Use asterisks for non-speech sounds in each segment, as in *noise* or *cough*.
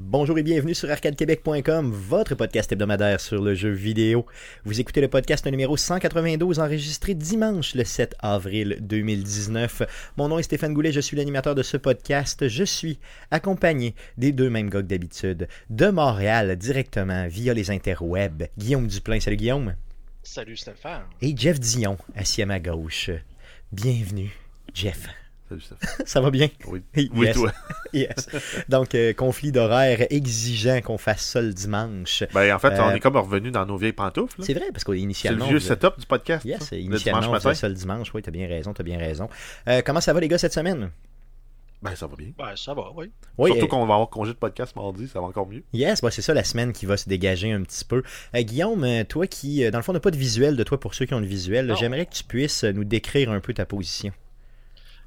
Bonjour et bienvenue sur arcadequebec.com, votre podcast hebdomadaire sur le jeu vidéo. Vous écoutez le podcast numéro 192 enregistré dimanche le 7 avril 2019. Mon nom est Stéphane Goulet, je suis l'animateur de ce podcast. Je suis accompagné des deux mêmes gars d'habitude, de Montréal directement via les interwebs. Guillaume Duplain, salut Guillaume. Salut Stéphane. Et Jeff Dion, assis à ma gauche. Bienvenue, Jeff. Salut *laughs* Stéphane. Ça? Va bien? Oui. Yes. Oui, toi. *laughs* Yes. Donc, euh, conflit d'horaire exigeant qu'on fasse ça le dimanche. Ben, en fait, Euh, on est comme revenu dans nos vieilles pantoufles. C'est vrai, parce C'est le qu'initialement. vieux setup du podcast. Yes, ça, le initialement, dimanche on faisait matin. ça le dimanche. Oui, t'as bien raison, t'as bien raison. Euh, comment ça va, les gars, cette semaine? Ben, ça va bien. Ben, ça va, oui. Oui, Surtout euh, qu'on va avoir congé de podcast mardi, ça va encore mieux. Yes, bah, c'est ça la semaine qui va se dégager un petit peu. Euh, Guillaume, euh, toi qui, euh, dans le fond, n'a pas de visuel de toi pour ceux qui ont le visuel, j'aimerais que tu puisses euh, nous décrire un peu ta position.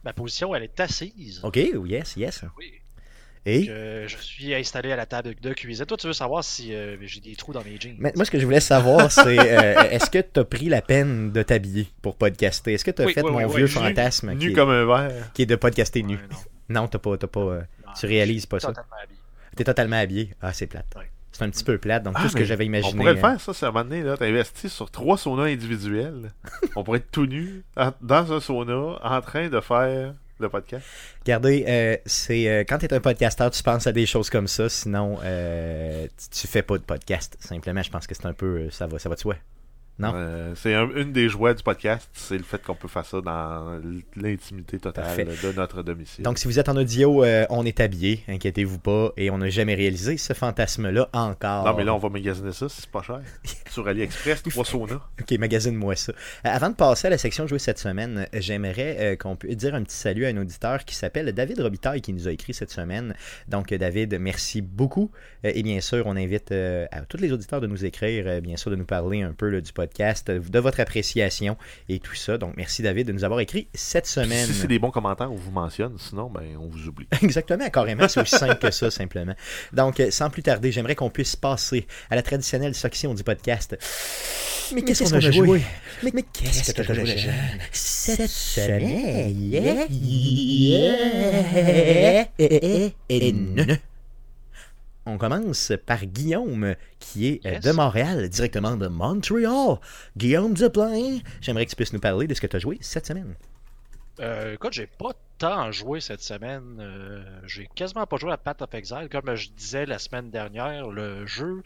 Ma position, elle est assise. OK, yes, yes. Oui. Et? Je, je suis installé à la table de cuisine. Toi, tu veux savoir si euh, j'ai des trous dans mes jeans? Mais moi, ce que je voulais savoir, c'est euh, *laughs* est-ce que tu as pris la peine de t'habiller pour podcaster? Est-ce que tu as Oui, fait oui, mon oui, vieux oui, nu- fantasme qui, Nu est, comme un verre. qui est de podcaster nu? Non. Non, t'as pas, t'as pas, euh, Non, tu réalises pas ça. totalement habillé. T'es totalement habillé. Ah, c'est plate. C'est un petit peu plate, donc Ah, tout ce que j'avais imaginé. On pourrait le euh, faire, ça, c'est à un moment donné, investi sur trois saunas individuels. *laughs* on pourrait être tout nu dans un sauna en train de faire le podcast. Regardez, euh, c'est euh, quand t'es un podcasteur, tu penses à des choses comme ça, sinon euh, tu, tu fais pas de podcast. Simplement, je pense que c'est un peu ça va, ça va de soi. Non. Euh, c'est un- une des joies du podcast, c'est le fait qu'on peut faire ça dans l'intimité totale Parfait. de notre domicile. Donc, si vous êtes en audio, euh, on est habillé, inquiétez-vous pas, et on n'a jamais réalisé ce fantasme-là encore. Non, mais là, on va magasiner ça si c'est pas cher. *laughs* Sur AliExpress, trois saunas. Ok, magasine-moi ça. Euh, avant de passer à la section jouée cette semaine, j'aimerais qu'on puisse dire un petit salut à un auditeur qui s'appelle David Robitaille qui nous a écrit cette semaine. Donc, David, merci beaucoup. Et bien sûr, on invite à tous les auditeurs de nous écrire, bien sûr, de nous parler un peu là, du podcast, euh, de votre appréciation et tout ça. Donc, merci David de nous avoir écrit cette Puis semaine. Si c'est des bons commentaires, on vous mentionne. Sinon, ben, on vous oublie. Exactement, carrément, c'est aussi simple que ça, simplement. Donc, euh, sans plus tarder, j'aimerais qu'on puisse passer à la traditionnelle section du podcast. Mais qu'est-ce qu'on a joué? Mais, mais qu'est-ce que tu as joué cette semaine? Yeah, yeah, et-. On commence par Guillaume, qui est euh, Yes. de Montréal, directement de Montréal. Guillaume Duplain, j'aimerais que tu puisses nous parler de ce que tu as joué cette semaine. Euh, écoute, j'ai pas tant joué cette semaine. Euh, j'ai quasiment pas joué à Path of Exile. Comme je disais la semaine dernière, le jeu,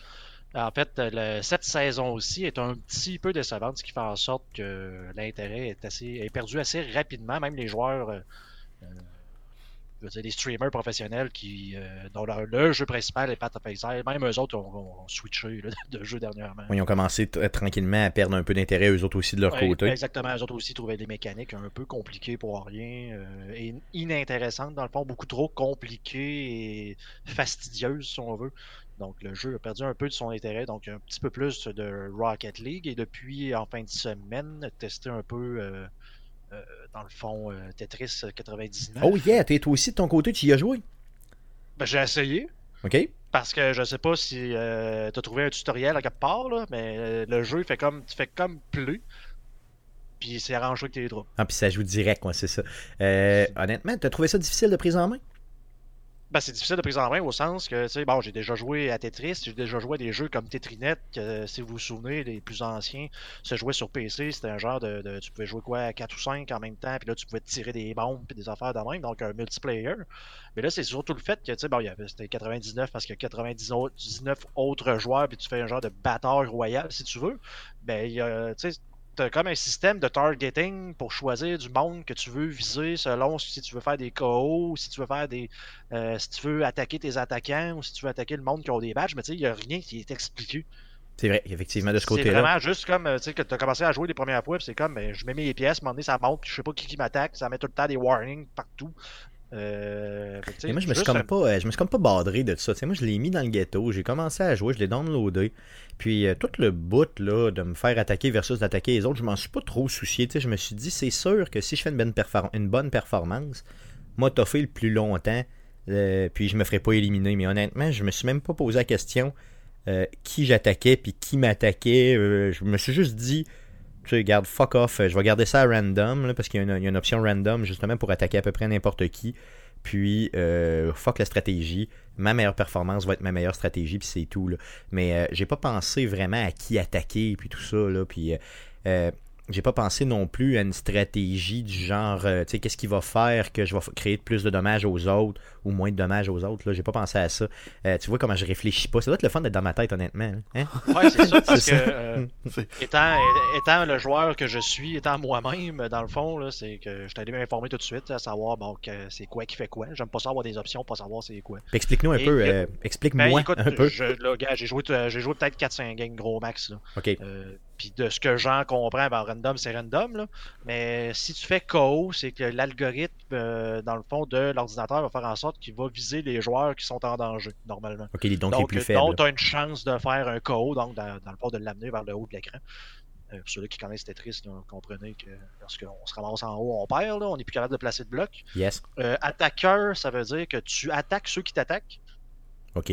en fait, le- cette saison aussi est un petit peu décevante, ce qui fait en sorte que l'intérêt est assez est perdu assez rapidement. Même les joueurs, euh, je veux dire, les streamers professionnels qui, euh, dont leur- le jeu principal est Path of Exile, même eux autres ont, ont switché là, *laughs* de jeu dernièrement. Ils ont commencé t- tranquillement à perdre un peu d'intérêt, eux autres aussi, de leur Ouais, côté. Exactement, eux autres aussi trouvaient des mécaniques un peu compliquées pour rien euh, et inintéressantes dans le fond, beaucoup trop compliquées et fastidieuses si on veut. Donc le jeu a perdu un peu de son intérêt, donc un petit peu plus de Rocket League et depuis en fin de semaine, tester un peu euh, euh, dans le fond euh, Tetris 99. Oh yeah, t'es toi aussi de ton côté, tu y as joué. Ben, j'ai essayé. OK? Parce que je sais pas si tu as trouvé un tutoriel à quelque part, là, mais euh, le jeu fait comme, tu fais comme plus. Puis c'est arrangé avec tes troupes. Ah, puis ça joue direct, moi, c'est ça. Euh, honnêtement, t'as trouvé ça difficile de prise en main? Ben, c'est difficile de prise en main au sens que, tu sais, bon, j'ai déjà joué à Tetris, j'ai déjà joué à des jeux comme Tetrinet, que si vous vous souvenez, les plus anciens, se jouaient sur PC, c'était un genre de, Tu pouvais jouer quoi, 4 ou 5 en même temps, puis là, tu pouvais tirer des bombes puis des affaires de même, donc un multiplayer. Mais là, c'est surtout le fait que, tu sais, bon, c'était 99 parce qu'il y a 99 autres joueurs, puis tu fais un genre de bataille royale, si tu veux. Ben, tu sais, T'as comme un système de targeting pour choisir du monde que tu veux viser selon si tu veux faire des KO, ou si tu veux faire des, euh, si tu veux attaquer tes attaquants ou si tu veux attaquer le monde qui ont des badges, mais tu sais, il n'y a rien qui est expliqué. C'est vrai, effectivement, de ce C'est côté-là. vraiment juste comme, euh, tu sais, que tu as commencé à jouer les premières fois, c'est comme, ben, je mets mes pièces, à un moment donné, ça monte, puis je sais pas qui qui m'attaque, ça met tout le temps des warnings partout. Euh, Mais moi, je me suis comme un- pas, euh, je me suis comme pas badré de ça. Tu sais, moi, je l'ai mis dans le ghetto, j'ai commencé à jouer, je l'ai downloadé. Puis euh, tout le bout là, de me faire attaquer versus d'attaquer les autres, je m'en suis pas trop soucié. Je me suis dit, c'est sûr que si je fais une bonne, perfor- une bonne performance, moi, fait le plus longtemps, euh, puis je me ferai pas éliminer. Mais honnêtement, je me suis même pas posé la question qui j'attaquais, puis qui m'attaquait. Je me suis juste dit, tu sais, garde, fuck off, je vais garder ça à random, parce qu'il y, a une- option random justement pour attaquer à peu près n'importe qui. Puis, euh, fuck la stratégie. Ma meilleure performance va être ma meilleure stratégie, puis c'est tout. Mais euh, j'ai pas pensé vraiment à qui attaquer, puis tout ça. Puis, euh, euh, j'ai pas pensé non plus à une stratégie du genre, euh, tu sais, qu'est-ce qui va faire que je vais créer plus de dommages aux autres ou moins de dommages aux autres. Là, j'ai pas pensé à ça. Euh, tu vois comment je réfléchis pas. Ça doit être le fun d'être dans ma tête, honnêtement. hein? Ouais, c'est ça, parce que euh, *laughs* étant, étant le joueur que je suis, étant moi-même, dans le fond, là, c'est que je suis allé m'informer tout de suite, à savoir bon, que c'est quoi qui fait quoi. J'aime pas ça avoir des options, pas savoir c'est quoi. Puis Explique-nous un Et- peu. et- euh, Ben Explique-moi écoute, un peu. je, là, gars, j'ai joué, euh, j'ai joué peut-être 4-5 games gros max. Là. Ok. Puis de ce que j'en comprends, ben, random, c'est random. Là. Mais si tu fais KO, c'est que l'algorithme, euh, dans le fond, de l'ordinateur va faire en sorte qu'il va viser les joueurs qui sont en danger, normalement. Ok, donc, euh, donc tu as une chance de faire un KO, donc dans, dans le fond, de l'amener vers le haut de l'écran. Euh, pour ceux qui connaissent Tetris, là, comprenez que lorsqu'on se ramasse en haut, on perd, là, on n'est plus capable de placer de bloc. Yes. Euh, attaqueur, ça veut dire que tu attaques ceux qui t'attaquent. Ok.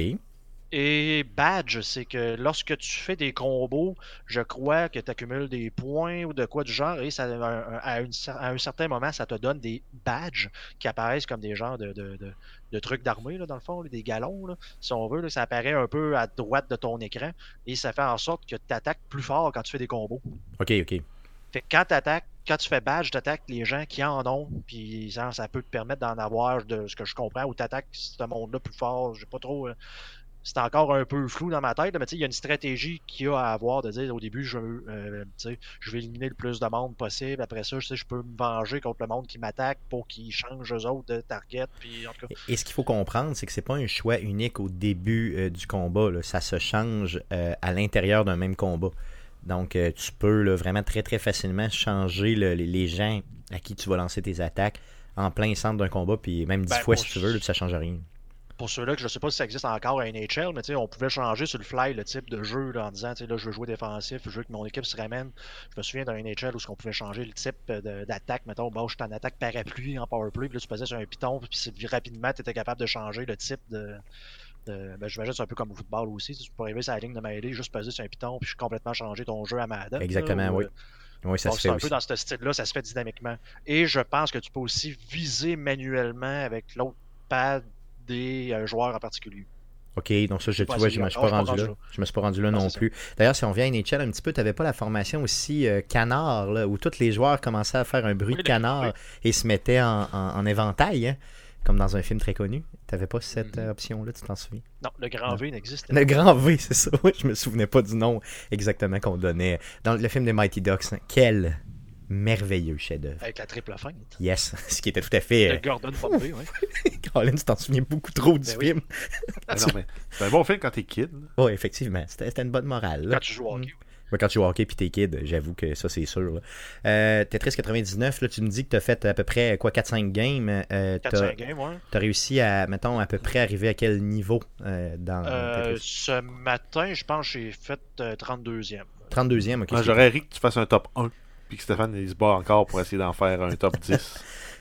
Et badge, c'est que lorsque tu fais des combos, je crois que tu accumules des points ou de quoi du genre, et ça, à, une cer- à un certain moment, ça te donne des badges qui apparaissent comme des genres de, de- de- de trucs d'armée, dans le fond, là, des galons, là, si on veut. là, ça apparaît un peu à droite de ton écran, et ça fait en sorte que tu attaques plus fort quand tu fais des combos. Ok, ok. Fait que quand t'attaques, quand tu fais badge, t'attaques les gens qui en ont, puis ça, ça peut te permettre d'en avoir, de ce que je comprends, ou t'attaques ce monde-là plus fort. J'ai pas trop. C'est encore un peu flou dans ma tête, mais tu sais, il y a une stratégie qu'il y a à avoir de dire au début, je, veux, euh, je vais éliminer le plus de monde possible. Après ça, je sais, je peux me venger contre le monde qui m'attaque pour qu'ils changent eux autres de target. Puis en tout cas, Et ce qu'il faut comprendre, c'est que c'est pas un choix unique au début euh, du combat. là. Ça se change euh, à l'intérieur d'un même combat. Donc, tu peux là, vraiment très très facilement changer le- les, gens à qui tu vas lancer tes attaques en plein centre d'un combat, puis même dix Ben, fois si tu veux, là, ça change rien. Pour ceux-là que je sais pas si ça existe encore à NHL, mais on pouvait changer sur le fly le type de jeu là, en disant, tu sais, là, je veux jouer défensif, je veux que mon équipe se ramène. Je me souviens d'un NHL où on pouvait changer le type de- d'attaque. Mettons, bon, je suis en attaque parapluie en powerplay, puis là, tu pesais sur un piton, puis rapidement, tu étais capable de changer le type de. de ben, j'imagine que c'est un peu comme au football aussi. Tu peux arriver sur la ligne de mêlée, juste peser sur un piton, puis complètement changer ton jeu à Madden. là, Exactement, ou, oui. euh, Oui, ça donc, se fait un peu dans ce style-là, ça se fait dynamiquement. Et je pense que tu peux aussi viser manuellement avec l'autre pad des euh, joueurs en particulier. Ok, donc ça, je, tu vois, je me suis encore, pas rendu là. Je me suis pas rendu là Non, non plus. D'ailleurs, si on vient à NHL un petit peu, tu n'avais pas la formation aussi euh, canard, là, où tous les joueurs commençaient à faire un bruit Oui, de canard oui. et se mettaient en, en- en éventail, hein, comme dans un film très connu. Tu n'avais pas cette Mhm. euh, option-là, tu t'en souviens? Non, le grand Non. V n'existe pas. Le grand V, c'est ça. *laughs* Oui, je me souvenais pas du nom exactement qu'on donnait. Dans le film des Mighty Ducks, hein, quel merveilleux chef-d'œuvre. Avec la triple feinte. Yes, *laughs* ce qui était tout à fait. De euh, Gordon Bombay, ouais. *laughs* Colin, tu t'en souviens beaucoup trop du Ben oui. film? Mais *laughs* non, mais c'est un bon film quand t'es kid. Oui, effectivement, c'était c'était une bonne morale. là. Quand tu joues au hockey. Ouais, quand tu joues au hockey puis t'es kid, j'avoue que ça c'est sûr. là. Euh, Tetris 99, là, tu me dis que t'as fait à peu près quoi 4-5 games. Euh, t'as 4-5 games, ouais. t'as réussi à, mettons, à peu près arriver à quel niveau euh, dans Euh, Tetris? ce matin, je pense que j'ai fait euh, 32e. 32e, ok. J'aurais ri que tu fasses un top 1. Puis que Stéphane il se bat encore pour essayer d'en faire un top 10.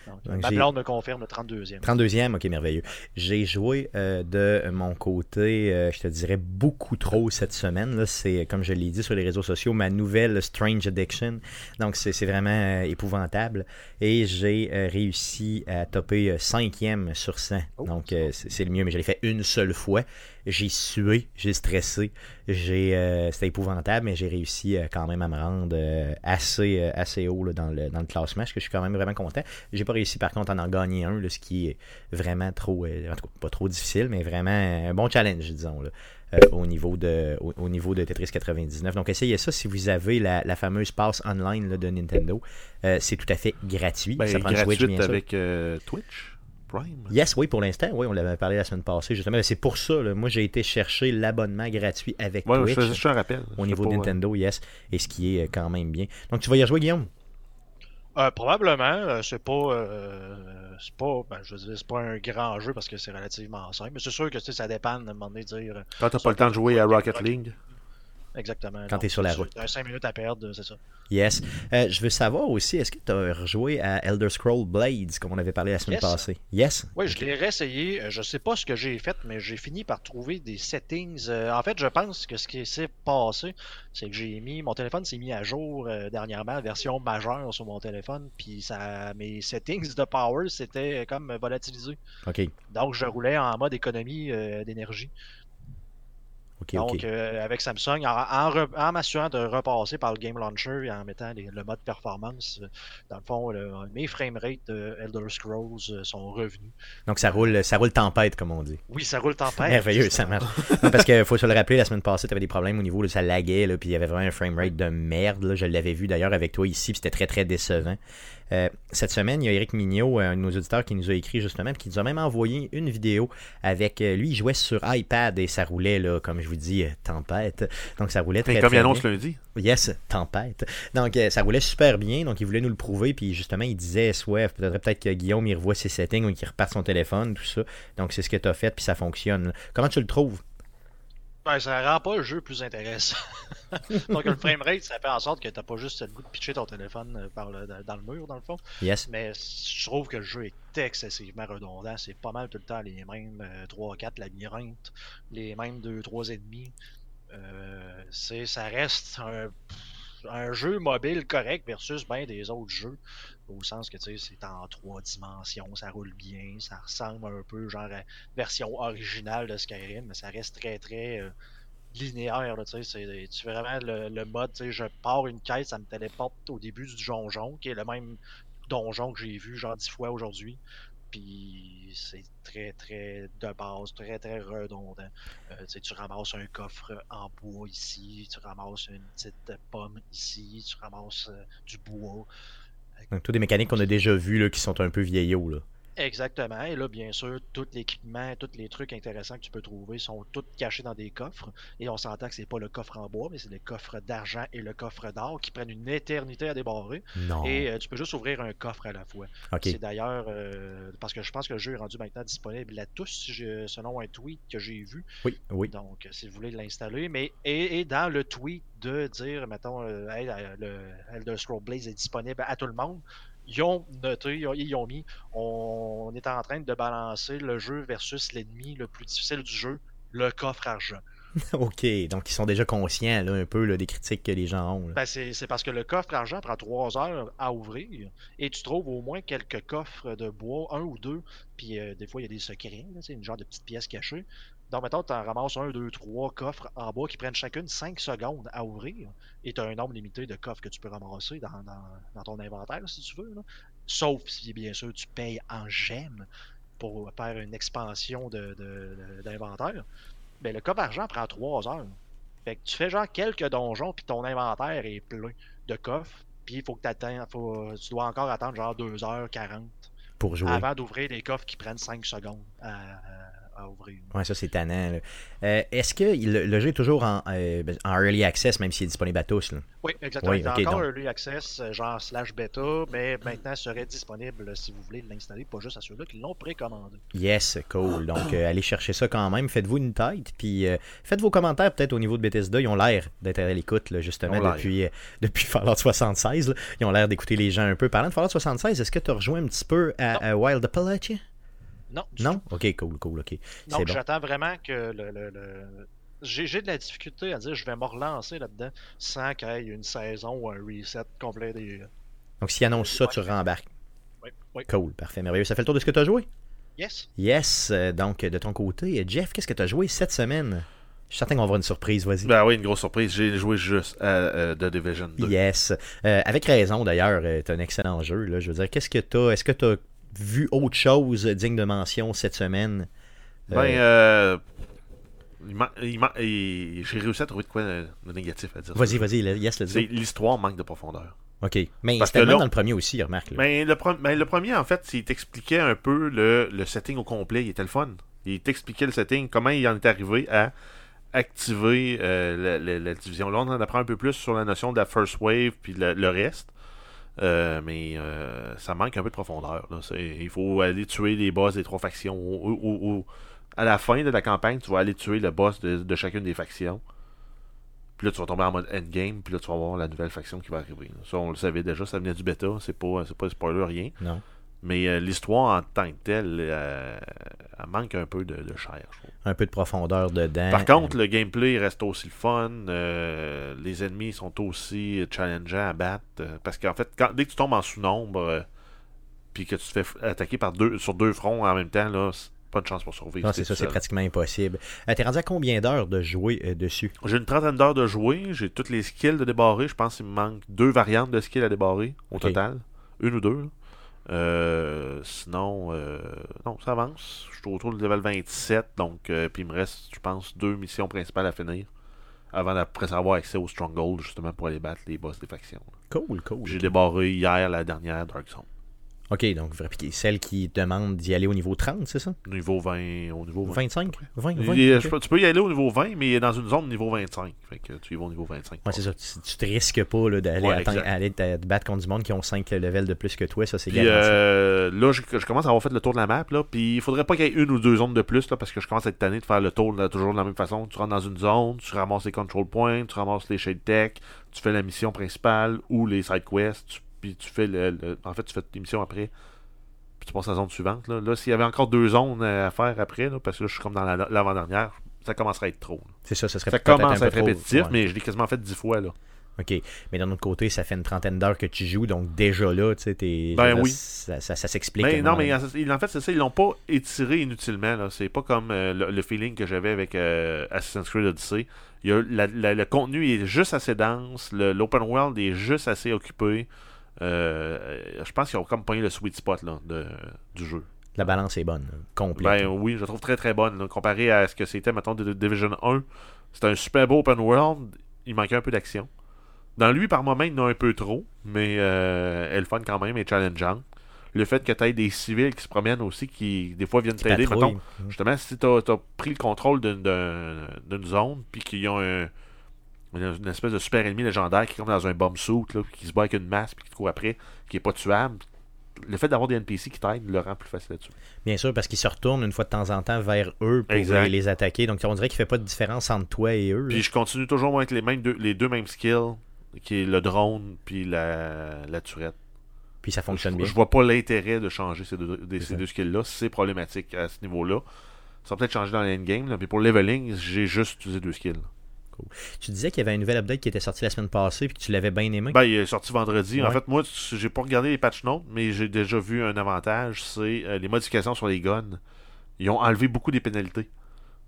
Donc, *laughs* Donc, ma j'ai- blonde me confirme le 32e. 32e, ok, merveilleux. J'ai joué euh, de mon côté, euh, je te dirais beaucoup trop cette semaine. C'est, comme je l'ai dit sur les réseaux sociaux, ma nouvelle Strange Addiction. Donc, c'est, vraiment euh, épouvantable. Et j'ai euh, réussi à topper euh, 5e sur 100. Oh, Donc, euh, c'est le mieux, mais je l'ai fait une seule fois. J'ai sué, j'ai stressé. J'ai, euh, c'était épouvantable, mais j'ai réussi euh, quand même à me rendre euh, assez, assez haut là, dans, le, dans le classement, ce que je suis quand même vraiment content. J'ai pas réussi par contre à en gagner un, là, ce qui est vraiment trop, en tout cas pas trop difficile, mais vraiment un bon challenge, disons, là, euh, au, niveau de, au, au niveau de Tetris 99. Donc essayez ça si vous avez la, la fameuse passe online là, de Nintendo. Euh, c'est tout à fait gratuit. Ben, ça prend bien sûr. avec euh, Twitch Prime. Yes, oui, pour l'instant, oui, on l'avait parlé la semaine passée, justement. C'est pour ça, là, moi j'ai été chercher l'abonnement gratuit avec Ouais, je Twitch faisais juste un rappel. au Je niveau de euh, Nintendo, yes, et ce qui est euh, quand même bien. Donc tu vas y rejouer, Guillaume? Euh, probablement, euh, c'est pas, euh, c'est pas, ben, je veux dire, c'est pas un grand jeu parce que c'est relativement simple. Mais c'est sûr que ça dépend de un moment donné de dire. Quand t'as pas le temps de jouer à Rocket League. Exactement. Quand Donc, t'es sur la tu- route. T'as 5 minutes à perdre, c'est ça. Yes. Euh, je veux savoir aussi, est-ce que tu as rejoué à Elder Scroll Blades, comme on avait parlé la semaine Yes. passée? Yes? Oui, je l'ai réessayé. Euh, Je sais pas ce que j'ai fait, mais j'ai fini par trouver des settings. Euh, en fait, je pense que ce qui s'est passé, c'est que j'ai mis mon téléphone s'est mis à jour euh, dernièrement, version majeure sur mon téléphone, puis ça, mes settings de power c'était comme volatilisé. OK. Donc, je roulais en mode économie euh, d'énergie. Donc, euh, avec Samsung, en, en re- en m'assurant de repasser par le Game Launcher et en mettant les- le mode performance, euh, dans le fond, le- mes framerates de Elder Scrolls euh, sont revenus. Donc, ça roule, ça roule tempête, comme on dit. Oui, ça roule tempête. Merveilleux, ça marche. *laughs* Non, parce qu'il faut se le rappeler, la semaine passée, tu avais des problèmes au niveau, là, ça laguait, là, puis il y avait vraiment un framerate de merde. là. Je l'avais vu d'ailleurs avec toi ici, puis c'était très très décevant. Euh, cette semaine, il y a Eric Mignot, un de nos auditeurs, qui nous a écrit justement, puis qui nous a même envoyé une vidéo avec euh, lui, il jouait sur iPad et ça roulait, là, comme je vous dis, euh, tempête. Donc ça roulait très, comme très il annonce bien. lundi. Yes, tempête. Donc, euh, ça roulait super bien. Donc, il voulait nous le prouver. Puis, justement, il disait, ouais, peut-être peut-être que Guillaume, il revoit ses settings ou qu'il reparte son téléphone, tout ça. Donc, c'est ce que tu as fait. Puis, ça fonctionne. Comment tu le trouves? Ben, ça rend pas le jeu plus intéressant. *laughs* Donc, le framerate, ça fait en sorte que t'as pas juste le goût de pitcher ton téléphone euh, par le- dans le mur, dans le fond. Yes. Mais je trouve que le jeu est excessivement redondant. C'est pas mal tout le temps les mêmes 3-4 labyrinthes, les mêmes 2-3 ennemis. Euh, c'est, ça reste un, un jeu mobile correct versus ben des autres jeux. Au sens que c'est en trois dimensions, ça roule bien, ça ressemble un peu genre à version originale de Skyrim, mais ça reste très très euh, linéaire. Là, c'est tu fais vraiment le, le mode, je pars une quête, ça me téléporte au début du donjon, qui est le même donjon que j'ai vu genre dix fois aujourd'hui. Puis c'est très très de base, très très redondant. Euh, tu ramasses un coffre en bois ici, tu ramasses une petite pomme ici, tu ramasses euh, du bois. Donc, toutes des mécaniques qu'on a déjà vues, là, qui sont un peu vieillots, là. Exactement. Et là, bien sûr, tout l'équipement, tous les trucs intéressants que tu peux trouver sont tous cachés dans des coffres. Et on s'entend que c'est pas le coffre en bois, mais c'est le coffre d'argent et le coffre d'or qui prennent une éternité à débarrer. Non. Et euh, tu peux juste ouvrir un coffre à la fois. C'est d'ailleurs euh, parce que je pense que le jeu est rendu maintenant disponible à tous, je- selon un tweet que j'ai vu. Oui, oui. Donc, si vous voulez l'installer, mais et, et dans le tweet de dire, mettons, euh, Hey, le Elder Scrolls Blaze est disponible à tout le monde, ils ont noté, ils ont, ils ont mis, on est en train de balancer le jeu versus l'ennemi le plus difficile du jeu, le coffre argent. *laughs* OK. Donc, ils sont déjà conscients, là, un peu, là, des critiques que les gens ont. Ben, c'est parce que le coffre argent prend trois heures à ouvrir et tu trouves au moins quelques coffres de bois, un ou deux, puis euh, des fois il y a des secrets, c'est une genre de petite pièce cachée. Donc maintenant tu en ramasses un, deux, trois coffres en bois qui prennent chacune 5 secondes à ouvrir et tu as un nombre limité de coffres que tu peux ramasser dans, dans- dans ton inventaire si tu veux. là. Sauf si bien sûr tu payes en gemmes pour faire une expansion de- de- de- d'inventaire. Ben, le coffre argent prend 3 heures. Fait que tu fais genre quelques donjons, puis ton inventaire est plein de coffres, puis il faut que t'atteins- faut, tu dois encore attendre genre 2h40 Pour jouer. avant d'ouvrir les coffres qui prennent 5 secondes à, à- ouvrir. Ouais, ça, c'est tannant. Euh, Est-ce que le, le jeu est toujours en, euh, ben, en early access, même s'il est disponible à tous? là? Oui, exactement. Oui, il ok, encore donc. Early Access, euh, genre slash bêta, mais maintenant serait disponible si vous voulez l'installer, pas juste à ceux-là qui l'ont précommandé. Yes, cool. Donc, euh, allez chercher ça quand même. Faites-vous une tête. Puis, faites vos commentaires peut-être au niveau de Bethesda. Ils ont l'air d'être à l'écoute, justement, depuis, depuis Fallout 76. là. Ils ont l'air d'écouter les gens un peu. Parlant de Fallout 76, est-ce que tu as rejoint un petit peu à, à Wild Appalachia? Non, du Non? Ok, cool, cool, ok. C'est Donc, bon. j'attends vraiment que le. le- le- J'ai j'ai de la difficulté à dire je vais me relancer là-dedans sans qu'il y ait une saison ou un reset complet des. Donc, s'ils annoncent ça, tu rembarques. Oui, oui. Cool, parfait, merveilleux. Ça fait le tour de ce que tu as joué? Yes. Yes. euh, donc, de ton côté, Jeff, qu'est-ce que tu as joué cette semaine? Je suis certain qu'on va avoir une surprise, vas-y. Ben oui, une grosse surprise. J'ai joué juste à euh, The Division 2. Yes. Euh, avec raison, d'ailleurs, t'as un excellent jeu. Là. Je veux dire, qu'est-ce que t'as? Est-ce que t'as vu autre chose digne de mention cette semaine? Ben, Euh, euh, man- il- j'ai réussi à trouver de quoi euh, de négatif à dire. Vas-y, vas-y, le- yes, le dis. l'histoire manque de profondeur. Ok. Mais c'était le dans le premier aussi, remarque. là. Mais le, pre- ben, le premier, en fait, il t'expliquait un peu le, le setting au complet. Il était le fun. Il t'expliquait le setting, comment il en est arrivé à activer euh, la, la- la division. Là, on en apprend un peu plus sur la notion de la first wave puis le, le reste. Euh, mais euh, ça manque un peu de profondeur. là. Il faut aller tuer les boss des trois factions. Ou- à la fin de la campagne, tu vas aller tuer le boss de, chacune des factions. Puis là, tu vas tomber en mode endgame, puis là, tu vas voir la nouvelle faction qui va arriver. Ça, on le savait déjà, ça venait du bêta, c'est pas, pas spoiler, rien. Non. Mais euh, l'histoire en tant que telle, euh, elle manque un peu de, de chair. Un peu de profondeur dedans. Par contre, le gameplay reste aussi le fun. euh, les ennemis sont aussi challengeants à battre. parce qu'en fait, quand, dès que tu tombes en sous-nombre, puis que tu te fais attaquer par deux, sur deux fronts en même temps, là, pas de chance pour survivre. Non, c'est ça, c'est pratiquement impossible. Euh, T'es rendu à combien d'heures de jouer euh, dessus? J'ai une trentaine d'heures de jouer. J'ai toutes les skills de débarrer. Je pense qu'il me manque deux variantes de skills à débarrer au total. Une ou deux. là. Euh, sinon, euh, non, ça avance. Je suis autour du level 27. Donc, euh, puis il me reste, je pense, deux missions principales à finir. Avant d'après avoir accès au Stronghold, justement, pour aller battre les boss des factions. Cool, cool. J'ai débarré hier la dernière Dark Zone. Ok, donc celle qui demande d'y aller au niveau 30, c'est ça? Niveau 20, au niveau 20. 25 20, 20 Il est- ok. je peux- tu peux y aller au niveau 20, mais dans une zone niveau 25. Fait que tu y vas au niveau 25. Ouais, c'est ça. Tu, tu te risques pas d'aller Ouais, te battre contre du monde qui ont 5 levels de plus que toi. Ça, c'est garanti. euh, là, je, je commence à avoir fait le tour de la map. Là, puis il faudrait pas qu'il y ait une ou deux zones de plus là, parce que je commence à être tanné de faire le tour là, toujours de la même façon. Tu rentres dans une zone, tu ramasses les control points, tu ramasses les shade tech, tu fais la mission principale ou les side quests, tu- puis tu fais le, le- En fait, tu fais tes missions après. Puis tu passes à la zone suivante. Là, là s'il y avait encore deux zones à faire après, là, parce que là, je suis comme dans la- l'avant-dernière, ça commencerait à être trop. c'est ça, ça serait Ça commence à être trop- répétitif, ouais. mais je l'ai quasiment fait dix fois. là. Ok, mais d'un autre côté, ça fait une trentaine d'heures que tu joues, donc déjà là, tu sais, t'es- Ben oui. ça, ça, ça s'explique. Un non, mais en fait, c'est ça, ils l'ont pas étiré inutilement. là. C'est pas comme euh, le, le feeling que j'avais avec euh, Assassin's Creed Odyssey. Il y a, la- la- le contenu est juste assez dense, l'open world est juste assez occupé. Euh, je pense qu'ils ont comme pogné le sweet spot là, de, du jeu. la balance est bonne, complète. Ben oui, je la trouve très très bonne. là, comparé à ce que c'était, mettons, de Division 1. C'était un super beau open world. Il manquait un peu d'action. Dans lui, par moment, il en a un peu trop, mais euh, elle est fun quand même et challengeant. Le fait que tu aies des civils qui se promènent aussi, qui des fois viennent t'aider. Mettons, justement, si tu as, pris le contrôle d'une- d'un- d'une zone, puis qu'ils ont un- une, une espèce de super ennemi légendaire qui est comme dans un bomb suit, là, qui se bat avec une masse, puis qui te court après, qui est pas tuable, le fait d'avoir des NPC qui t'aident le rend plus facile là-dessus. Bien sûr, parce qu'ils se retournent une fois de temps en temps vers eux pour Exact. les, attaquer. Donc on dirait qu'il fait pas de différence entre toi et eux. là. Puis je continue toujours avec les, mêmes deux, les deux mêmes skills, qui est le drone puis la, la turette. Puis ça fonctionne je, bien. je vois pas l'intérêt de changer ces deux, des- ces deux skills-là. C'est problématique à ce niveau-là. Ça va peut-être changer dans l'endgame, mais pour le leveling, j'ai juste utilisé deux skills. Tu disais qu'il y avait un nouvel update qui était sorti la semaine passée puis que tu l'avais bien aimé. Ben, il est sorti vendredi. En fait, moi, tu- j'ai pas regardé les patch notes, mais j'ai déjà vu un avantage, c'est euh, les modifications sur les guns. Ils ont enlevé beaucoup des pénalités.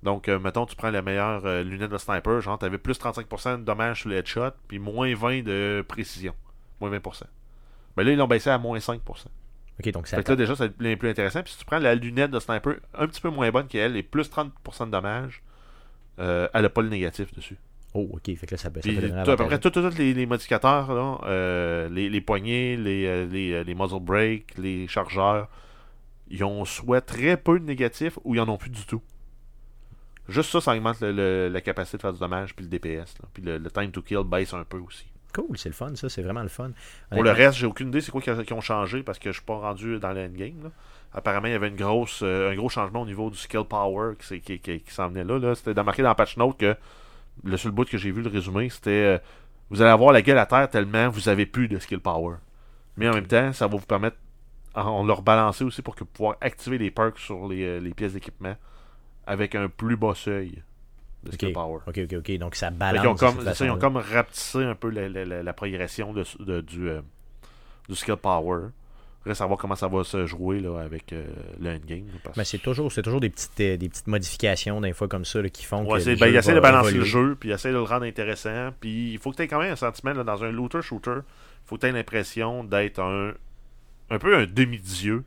Donc, euh, mettons, tu prends la meilleure euh, lunette de sniper, genre, t'avais plus 35% de dommages sur le headshot, puis moins 20 de précision. Moins 20%. Ben là, ils l'ont baissé à moins 5%. ok, donc ça Fait que là, déjà, devient plus intéressant. Puis si tu prends la lunette de sniper, un petit peu moins bonne qu'elle, et plus 30% de dommages, euh, elle a pas le négatif dessus. Oh, ok, fait que là, ça, ça peut Puis, à peu près tous les, les modificateurs, là, euh, les, les poignées, les, euh, les, les muzzle brakes, les chargeurs, ils ont soit très peu de négatifs ou ils en ont plus du tout. Juste ça, ça augmente le- le- la capacité de faire du dommage, puis le DPS. là. Puis le, le time to kill baisse un peu aussi. Cool, c'est le fun, ça, c'est vraiment le fun. Pour le reste, j'ai aucune idée c'est quoi qui, a- qui ont changé parce que je suis pas rendu dans l'endgame. là. Apparemment, il y avait une grosse, euh, un gros changement au niveau du skill power qui, qui, qui- qui s'en venait là. là. C'était marqué dans la patch note que le seul bout que j'ai vu le résumé, c'était euh, vous allez avoir la gueule à terre tellement vous avez plus de skill power. Mais en même temps, ça va vous permettre, on l'a rebalancé aussi pour que pouvoir activer les perks sur les, euh, les pièces d'équipement avec un plus bas seuil de skill power. Ok, ok, ok. Donc ça balance. qu'ils ont comme, ça, ils ont comme rapetissé un peu la, la- la- la progression de, de- du, euh, du skill power. Reste à voir comment ça va se jouer là, avec euh, le endgame. parce- Mais c'est toujours, c'est toujours des petites, euh, des petites modifications des fois comme ça là, qui font Ouais, que le ben, jeu il essaie de balancer évoluer. le jeu, puis il essaie de le rendre intéressant. Puis il faut que tu aies quand même un sentiment là, dans un looter-shooter. Il faut que tu aies l'impression d'être un, un peu un demi-dieu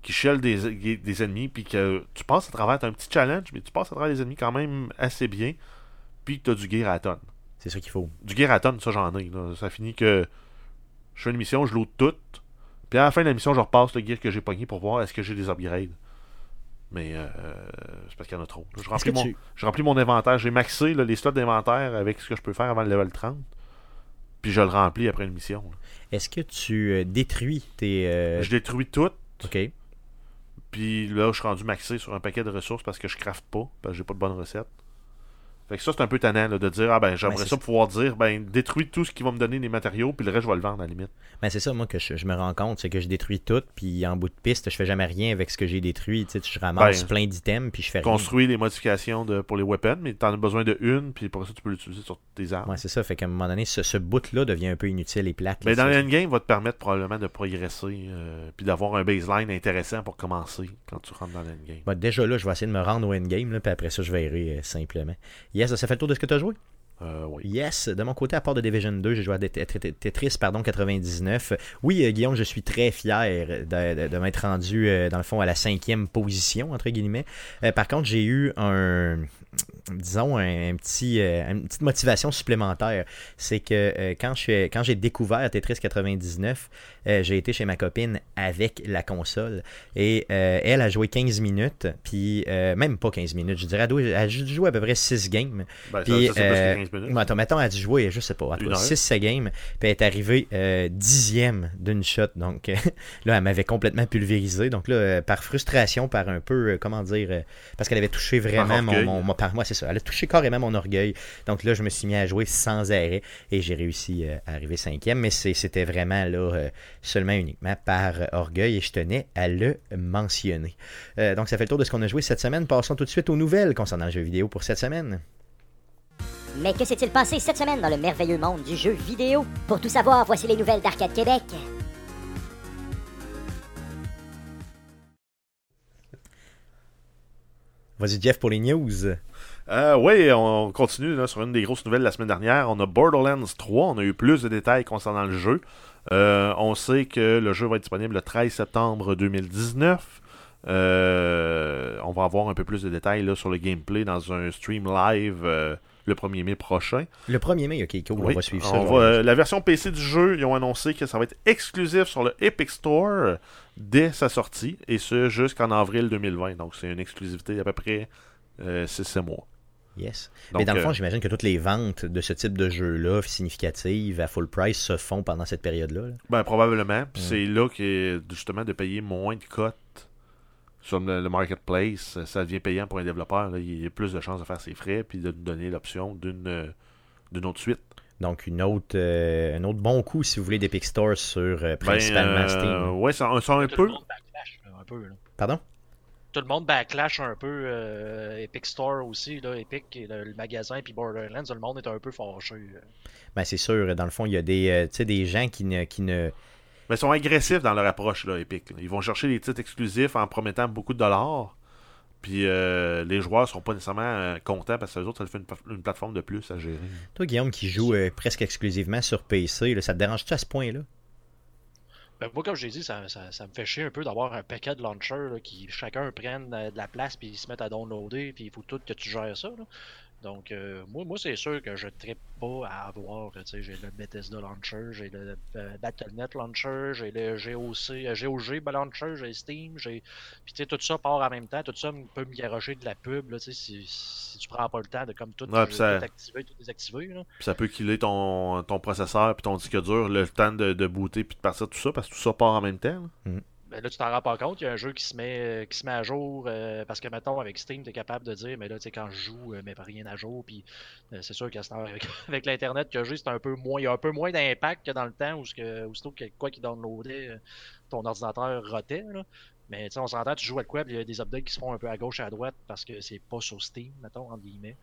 qui shell des, des ennemis, puis que tu passes à travers, un petit challenge, mais tu passes à travers les ennemis quand même assez bien, puis tu as du gear à tonne. C'est ça qu'il faut. du gear à tonne, ça j'en ai. là. Ça finit que je fais une mission, je loot tout. Puis à la fin de la mission, je repasse le gear que j'ai pogné pour voir est-ce que j'ai des upgrades. Mais euh, c'est parce qu'il y en a trop. Je remplis, mon, tu- je remplis mon inventaire. J'ai maxé là, les slots d'inventaire avec ce que je peux faire avant le level 30. Puis je le remplis après une mission. Est-ce que tu euh, détruis tes. euh, Je détruis tout. Ok. Puis là, je suis rendu maxé sur un paquet de ressources parce que je crafte pas. Parce que j'ai pas de bonne recette. Fait que ça, c'est un peu tannant là, de dire Ah ben j'aimerais Ben, c'est ça pouvoir dire ben détruis tout ce qui va me donner des matériaux, puis le reste je vais le vendre à la limite. Ben, c'est ça, moi, que je, je me rends compte, c'est que je détruis tout, puis en bout de piste, je fais jamais rien avec ce que j'ai détruit. Tu sais, je ramasse Ben, plein d'items, puis je fais rien. Construis les modifications de, pour les weapons, mais t'en as besoin de une, puis pour ça tu peux l'utiliser sur tes armes. Ouais, c'est ça. Fait qu'à un moment donné, ce, ce bout-là devient un peu inutile et plate. Mais là, dans ça. le endgame, va te permettre probablement de progresser, euh, puis d'avoir un baseline intéressant pour commencer quand tu rentres dans l'endgame. Bon, déjà là, je vais essayer de me rendre au endgame, là, puis après ça, je verrai euh, simplement. Yes, ça fait le tour de ce que tu as joué? Euh, oui. Yes, de mon côté, à part de Division 2, j'ai joué à Tet- Tet- Tetris pardon, 99. Oui, euh, Guillaume, je suis très fier de, de- de m'être rendu, euh, dans le fond, à la cinquième position, entre guillemets. Par contre, j'ai eu un, disons, un, un petit, euh, une petite motivation supplémentaire. C'est que euh, quand je quand j'ai découvert Tetris 99, euh, j'ai été chez ma copine avec la console. Et elle a joué 15 minutes, puis même pas 15 minutes, je dirais, elle a joué- à peu près 6 games. Ben, Puis, ça, c'est plus que 15 minutes. Bon, attends, mettons, elle a dû jouer, je sais pas, Une heure. 6 games, puis elle est arrivée dixième d'une shot. Donc *laughs* là, elle m'avait complètement pulvérisé. Donc là, par frustration, par un peu, comment dire, parce qu'elle avait touché vraiment mon, orgueil. mon, mon- par moi, c'est ça. Elle a touché carrément mon orgueil. Donc là, je me suis mis à jouer sans arrêt et j'ai réussi euh, à arriver cinquième. Mais c'était vraiment là, euh, seulement uniquement par orgueil et je tenais à le mentionner. Euh, donc ça fait le tour de ce qu'on a joué cette semaine. Passons tout de suite aux nouvelles concernant le jeu vidéo pour cette semaine. Mais que s'est-il passé cette semaine dans le merveilleux monde du jeu vidéo? Pour tout savoir, voici les nouvelles d'Arcade Québec. Vas-y, Jeff, pour les news. Euh, oui, on continue là, sur une des grosses nouvelles de la semaine dernière. On a Borderlands 3. On a eu plus de détails concernant le jeu. Euh, on sait que le jeu va être disponible le 13 septembre 2019. Euh, on va avoir un peu plus de détails là, sur le gameplay dans un stream live euh, le 1er mai prochain. Le 1er mai, ok, cool, Oui, on va suivre ça. on va- euh, la version PC du jeu, ils ont annoncé que ça va être exclusif sur le Epic Store dès sa sortie, et ce jusqu'en avril 2020. Donc c'est une exclusivité à peu près 6 mois. Yes. Donc, Mais dans le fond, euh, j'imagine que toutes les ventes de ce type de jeu-là, significatives, à full price, se font pendant cette période-là. là. Ben, probablement. Puis Mm. c'est là que, justement, de payer moins de cotes sur le, le marketplace, ça devient payant pour un développeur. là. Il y a plus de chances de faire ses frais, puis de nous donner l'option d'une euh, d'une autre suite. Donc, une autre, euh, un autre bon coup, si vous voulez, d'Epic Store sur euh, Ben, principalement euh, Steam. ouais, ça, ça a un peu. le monde backlash là, un peu. là. Pardon? Tout le monde backlash un peu. euh, Epic Store aussi, là, Epic et le, le magasin, puis Borderlands, le monde est un peu fâché. euh. Ben, c'est sûr. Dans le fond, il y a des, euh, tu sais, des gens qui ne, qui ne. Mais ils sont agressifs dans leur approche, là, Epic. là. Ils vont chercher des titres exclusifs en promettant beaucoup de dollars. Puis euh, les joueurs sont pas nécessairement contents parce que les autres, ça leur fait une, plateforme de plus à gérer. Toi, Guillaume, qui joue euh, presque exclusivement sur PC, là, ça te dérange-tu à ce point-là? Ben, moi, comme j'ai dit, ça, ça, ça me fait chier un peu d'avoir un paquet de launchers là, qui chacun prenne euh, de la place puis ils se mettent à downloader puis il faut tout que tu gères ça. là. Donc, euh, moi, moi c'est sûr que je ne pas à avoir. Tu sais, j'ai le Bethesda Launcher, j'ai le euh, Battle.net Launcher, j'ai le GOC, euh, GOG Launcher, j'ai Steam, j'ai. Puis, tu sais, tout ça part en même temps. Tout ça peut me garocher de la pub, là, tu sais, si, si tu prends pas le temps de comme tout, Ouais, puis ça- tout activer, tout désactiver. Là. Puis ça peut killer ton, ton processeur puis ton disque dur, le temps de, de booter puis de partir tout ça parce que tout ça part en même temps. là. Là, tu t'en rends pas compte, il y a un jeu qui se met, euh, qui se met à jour euh, parce que, mettons, avec Steam, tu es capable de dire, mais là, tu sais, quand je joue, euh, mais pas rien à jour, puis c'est sûr qu'à ce temps, avec, *laughs* avec l'Internet que j'ai, un peu moins, il y a un peu moins d'impact que dans le temps où, que, aussitôt que quoi qui downloadait, ton ordinateur rotait, là. Mais tu sais, on s'entend, tu joues à quoi, il y a des updates qui se font un peu à gauche et à droite parce que c'est pas sur Steam, mettons, entre guillemets.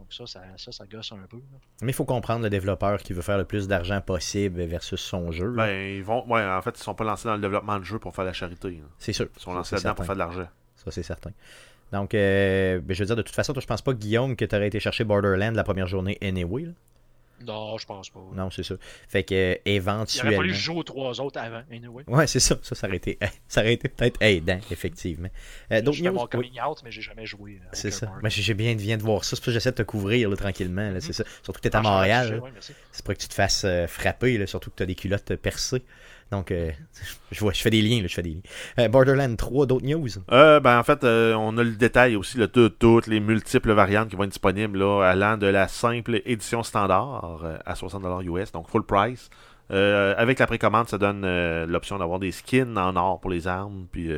Donc ça, ça, ça, ça gosse un peu. là. Mais il faut comprendre le développeur qui veut faire le plus d'argent possible versus son jeu. là. Ben, ils vont. Ouais, en fait, ils sont pas lancés dans le développement de jeu pour faire la charité. c'est sûr. Ils sont lancés c'est là-dedans pour faire de l'argent. Ça, c'est certain. Donc, euh, ben, je veux dire, de toute façon, toi, je pense pas, Guillaume, que tu aurais été chercher Borderland la première journée anyway. là. Non, je pense pas. Non, c'est ça. Fait que, euh, Il aurait éventuellement. fallu jouer aux trois autres avant, anyway. Ouais, c'est ça. Ça, ça aurait été, ça aurait été peut-être aidant, effectivement. Euh, D'autres Je fais mon coming out, mais j'ai jamais joué. à c'est ça. Ben, j'ai bien viens de voir ça. C'est pour ça que j'essaie de te couvrir là, tranquillement. là, c'est ça. Surtout que tu es à Ah, Montréal. ouais. C'est pour que tu te fasses euh, frapper, là, surtout que tu as des culottes percées. Donc, euh, *laughs* je, vois, je fais des liens. Là, je fais des liens. Euh, Borderland 3, d'autres news? Euh, ben, en fait, euh, on a le détail aussi toutes les multiples variantes qui vont être disponibles, là, allant de la simple édition standard euh, à 60$ US, donc full price. Avec la précommande, ça donne l'option d'avoir des skins en or pour les armes, puis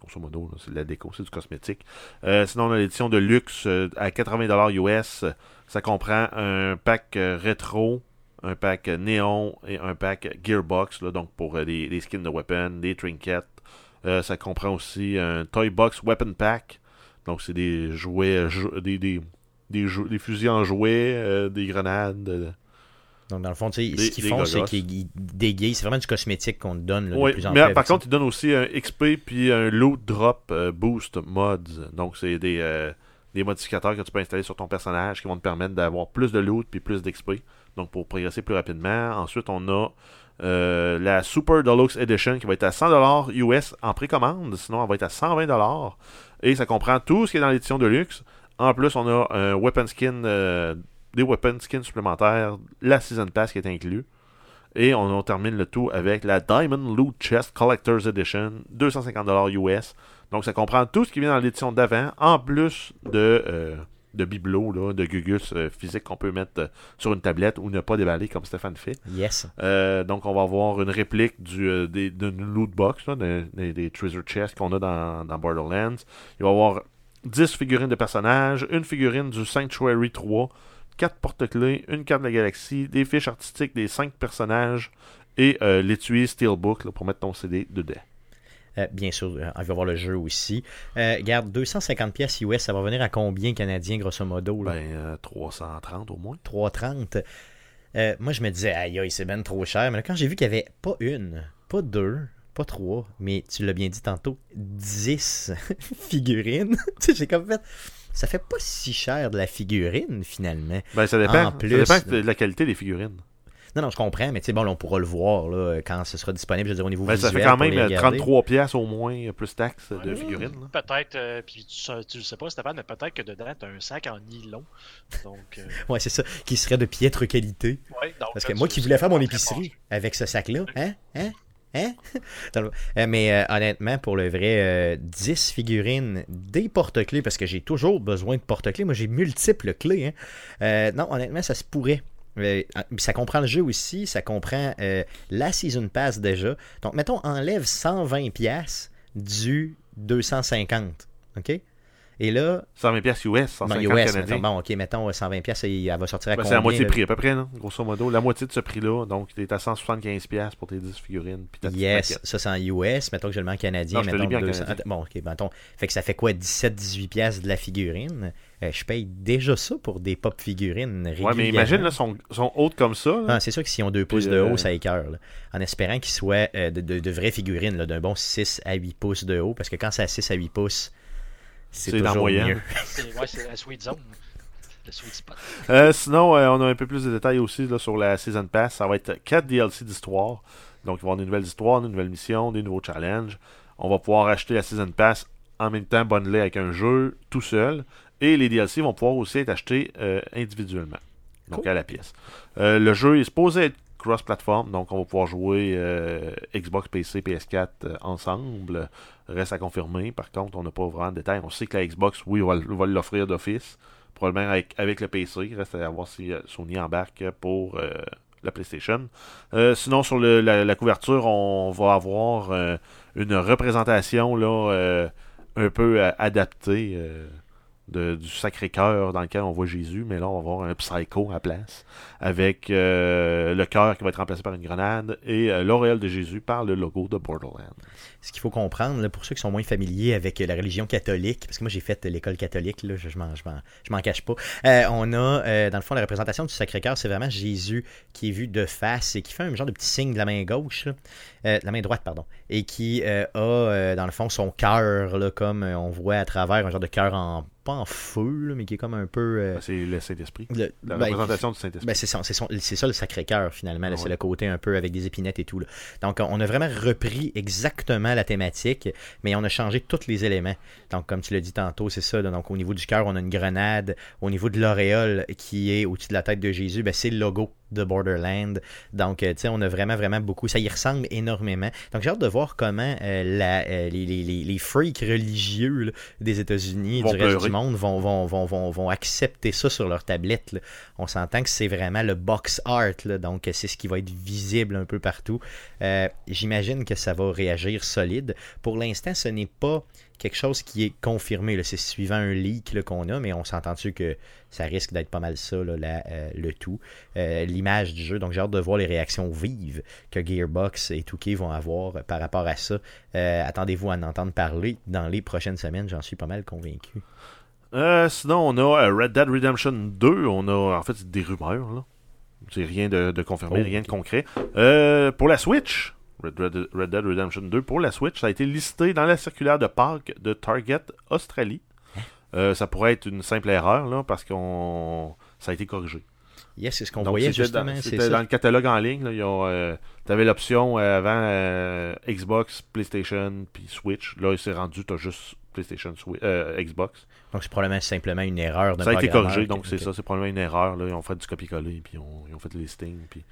grosso modo, c'est de la déco, c'est du cosmétique. Sinon, on a l'édition de luxe à 80$ US. Ça comprend un pack rétro, un pack néon et un pack gearbox, là, donc pour des, des, skins de weapons, des trinkets. ça comprend aussi un toy box weapon pack. Donc, c'est des jouets, des, des, des, des, fusils en jouets, des grenades donc, dans le fond, ce qu'ils font, c'est qu'ils déguisent. C'est vraiment du cosmétique qu'on te donne. oui, mais par contre, ils donnent aussi un XP puis un loot drop euh, boost mods. Donc, c'est des, euh, des modificateurs que tu peux installer sur ton personnage qui vont te permettre d'avoir plus de loot puis plus d'XP. Donc, pour progresser plus rapidement. Ensuite, on a euh, la Super Deluxe Edition qui va être à 100$ US en précommande. Sinon, elle va être à 120$. Et ça comprend tout ce qui est dans l'édition de luxe. En plus, on a un weapon skin des weapon skins supplémentaires, la Season Pass qui est inclus. Et on, termine le tout avec la Diamond Loot Chest Collector's Edition, 250$ US. Donc ça comprend tout ce qui vient dans l'édition d'avant, en plus de, euh, de bibelots, là, de gugus euh, physiques qu'on peut mettre euh, sur une tablette ou ne pas déballer comme Stéphane fait. Yes. donc on va avoir une réplique du, des, d'une loot box, des, des, treasure chests qu'on a dans, dans Borderlands. Il va y avoir 10 figurines de personnages, une figurine du Sanctuary 3, 4 porte-clés, une carte de la galaxie, des fiches artistiques des 5 personnages et euh, l'étui Steelbook pour mettre ton CD dedans. Euh, bien sûr, euh, on va voir le jeu aussi. garde 250 pièces US, ça va venir à combien canadiens grosso modo Ben 330 au moins. 330. moi je me disais aïe aïe c'est ben trop cher, mais quand j'ai vu qu'il n'y avait pas une, pas deux, pas trois, mais tu l'as bien dit tantôt, 10 *laughs* figurines. *laughs* j'ai comme fait ça fait pas si cher de la figurine finalement. Ben, ça dépend. plus, ça dépend de la qualité des figurines. Non, non, je comprends, mais tu sais, bon, on pourra le voir là, quand ce sera disponible, je veux dire, au niveau ben, visuel. Ça fait quand même 33 euh, pièces au moins, plus taxes de figurines. Peut-être, euh, puis tu, tu, le sais pas, Stéphane, mais peut-être que dedans, tu as un sac en nylon. Donc, euh... *laughs* ouais, c'est ça, qui serait de piètre qualité. Ouais, donc, Parce que moi qui voulais faire mon épicerie avec ce sac-là, hein, hein, Hein? *laughs* Euh, mais euh, honnêtement, pour le vrai, 10 euh, figurines, des porte-clés, parce que j'ai toujours besoin de porte-clés. Moi, j'ai multiples clés. Hein. non, honnêtement, ça se pourrait. Ça comprend le jeu aussi, ça comprend la Season Pass déjà. Donc, mettons, enlève 120$ du 250. OK? Et là. 120 pièces US, 150 US, bon, ok, mettons 120 pièces, elle va sortir à ben, C'est la moitié de prix à peu près, non? grosso modo. La moitié de ce prix-là. Donc, tu es à 175 pièces pour tes 10 figurines. Puis yes, ça c'est en US. Mettons que je le mets en canadien. Non, mettons bien 200... canadien. Bon, ok, mettons. Fait que ça fait quoi 17-18 pièces de la figurine? Euh, Je paye déjà ça pour des pop figurines régulièrement. Ouais, mais imagine, là, sont, sont hautes comme ça. Ah, c'est sûr que s'ils ont 2 pouces de haut, euh, ça écœure. En espérant qu'ils soient euh, de, de, de, vraies figurines, d'un bon 6 à 8 pouces de haut. Parce que quand c'est à 6 à 8 pouces c'est toujours moyen. mieux. *laughs* c'est la sweet zone. Euh, sinon, euh, on a un peu plus de détails aussi là, sur la Season Pass. Ça va être 4 DLC d'histoire. Donc, il va y avoir des nouvelles histoires, des nouvelles missions, des nouveaux challenges. On va pouvoir acheter la Season Pass en même temps bundlé avec un jeu tout seul. Et les DLC vont pouvoir aussi être achetés euh, individuellement. Donc à la pièce. le jeu est supposé être cross-platform, donc on va pouvoir jouer Xbox, PC, PS4 ensemble. Reste à confirmer. Par contre, on n'a pas vraiment de détails. On sait que la Xbox, oui, va, l'offrir d'office. Probablement avec, avec le PC. Reste à voir si euh, Sony embarque pour euh, la PlayStation. Euh, sinon, sur la, couverture, on va avoir une représentation là, un peu adaptée du Sacré-Cœur dans lequel on voit Jésus, mais là on va voir un psycho à place, avec euh, le cœur qui va être remplacé par une grenade et euh, l'auréole de Jésus par le logo de Borderlands. Ce qu'il faut comprendre, pour ceux qui sont moins familiers avec la religion catholique, parce que moi j'ai fait l'école catholique, là, je, je m'en cache pas, euh, on a dans le fond la représentation du Sacré-Cœur, c'est vraiment Jésus qui est vu de face et qui fait un genre de petit signe de la main gauche, de la main droite, pardon, et qui a dans le fond son cœur, comme on voit à travers un genre de cœur en pas en feu, mais qui est comme un peu. Euh, ben, c'est le Saint-Esprit. La ben, représentation du Saint-Esprit. Ben, c'est ça, ça, le Sacré-Cœur, finalement. C'est le côté un peu avec des épinettes et tout. Là. Donc, on a vraiment repris exactement la thématique, mais on a changé tous les éléments. Donc, comme tu l'as dit tantôt, c'est ça. au niveau du cœur, on a une grenade. Au niveau de l'auréole qui est au-dessus de la tête de Jésus, ben, c'est le logo de Borderland. Donc, euh, tu sais, on a vraiment, vraiment beaucoup. Ça y ressemble énormément. Donc, j'ai hâte de voir comment euh, la, euh, les, les, les, les freaks religieux là, des États-Unis et du reste du monde vont, vont, vont, vont, vont accepter ça sur leur tablette. là. On s'entend que c'est vraiment le box art. là. donc, c'est ce qui va être visible un peu partout. Euh, J'imagine que ça va réagir solide. Pour l'instant, ce n'est pas quelque chose qui est confirmé. C'est suivant un leak qu'on a, mais on s'entend-tu que ça risque d'être pas mal ça, là, la- euh, le tout. Euh, L'image du jeu. Donc j'ai hâte de voir les réactions vives que Gearbox et Touquet vont avoir par rapport à ça. Euh, Attendez-vous à en entendre parler dans les prochaines semaines, j'en suis pas mal convaincu. Sinon, on a Red Dead Redemption 2. On a en fait des rumeurs. C'est rien de, de confirmé, Oh, rien de concret. Euh, pour la Switch, Red, Red- Red Dead Redemption 2, pour la Switch, ça a été listé dans la circulaire de Pâques de Target Australie. Euh, ça pourrait être une simple erreur, là, parce qu'on ça a été corrigé. Yes, c'est ce qu'on voyait justement. c'était dans le catalogue en ligne. Tu avais l'option euh, avant euh, Xbox, PlayStation, puis Switch. Là, il s'est rendu, tu as juste PlayStation, Swi- euh, Xbox. Donc c'est probablement simplement une erreur d'un Ça a été corrigé, donc c'est ça. C'est probablement une erreur. Là. Ils ont fait du copier-coller, puis on- ils ont fait le listing. Puis...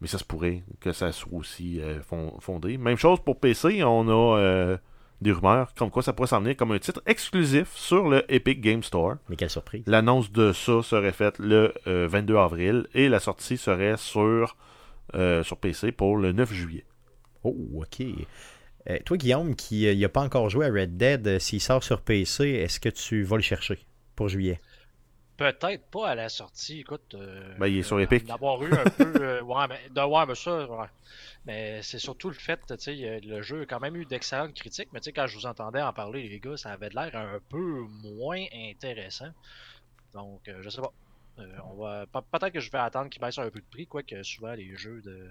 Mais ça se pourrait que ça soit aussi euh, fon- fondé. Même chose pour PC, on a euh, des rumeurs comme quoi ça pourrait s'en venir comme un titre exclusif sur le Epic Game Store. Mais quelle surprise. L'annonce de ça serait faite le euh, 22 avril et la sortie serait sur, euh, sur PC pour le 9 juillet. Oh, ok. Euh, toi, Guillaume, qui n'a pas encore joué à Red Dead, euh, s'il sort sur PC, est-ce que tu vas le chercher pour juillet? Peut-être pas à la sortie, écoute. euh, Ben, il est sur Epic. D'avoir eu un peu. euh, *laughs* ouais, mais, de, ouais, mais ça, ouais. Mais c'est surtout le fait, tu sais, euh, le jeu a quand même eu d'excellentes critiques, mais tu sais, quand je vous entendais en parler, les gars, ça avait de l'air un peu moins intéressant. Donc, euh, je sais pas. Euh, on va pe- Peut-être que je vais attendre qu'ils baissent un peu de prix, quoique souvent les jeux de.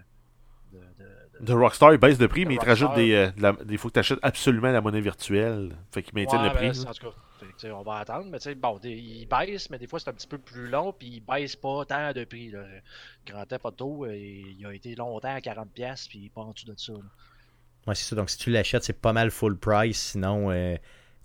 De, de- de- De Rockstar, il baisse de prix, De mais il te Rockstar. rajoute des. euh, de la- Il faut que tu achètes absolument la monnaie virtuelle. Fait qu'il maintient Ouais, le prix. ben, en tout cas, fait on va attendre, mais tu sais, bon, des- ils baissent, mais des fois c'est un petit peu plus long, puis ils baissent pas tant de prix. Là. Grand Theft Auto, euh, il a été longtemps à 40$, puis pas en dessous de ça. là. Ouais, c'est ça. Donc, si tu l'achètes, c'est pas mal full price. Sinon, euh,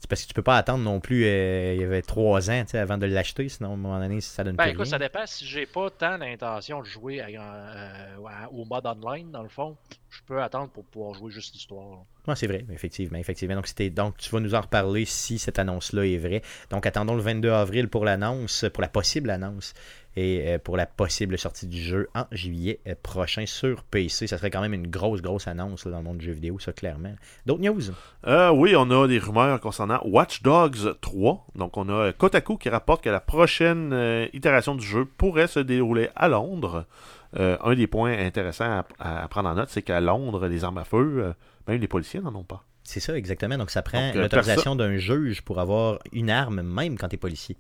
c'est parce que tu peux pas attendre non plus. euh, il y avait trois ans avant de l'acheter. Sinon, à un moment donné, ça donne Ben plus écoute, rien. ça dépend. Si j'ai pas tant l'intention de jouer à- euh, au mode online, dans le fond, je peux attendre pour pouvoir jouer juste l'histoire. C'est vrai, effectivement, effectivement. Donc, tu vas nous en reparler si cette annonce-là est vraie. Donc, attendons le 22 avril pour l'annonce, pour la possible annonce, et euh, pour la possible sortie du jeu en juillet euh, prochain sur PC. Ça serait quand même une grosse, grosse annonce dans le monde du jeu vidéo, ça, clairement. D'autres news? Euh, oui, on a des rumeurs concernant Watch Dogs 3. Donc, on a Kotaku qui rapporte que la prochaine itération du jeu pourrait se dérouler à Londres. Euh, un des points intéressants à, à prendre en note, c'est qu'à Londres, les armes à feu, euh, même les policiers n'en ont pas. C'est ça, exactement. Donc, ça prend euh, l'autorisation d'un juge pour avoir une arme, même quand tu es policier.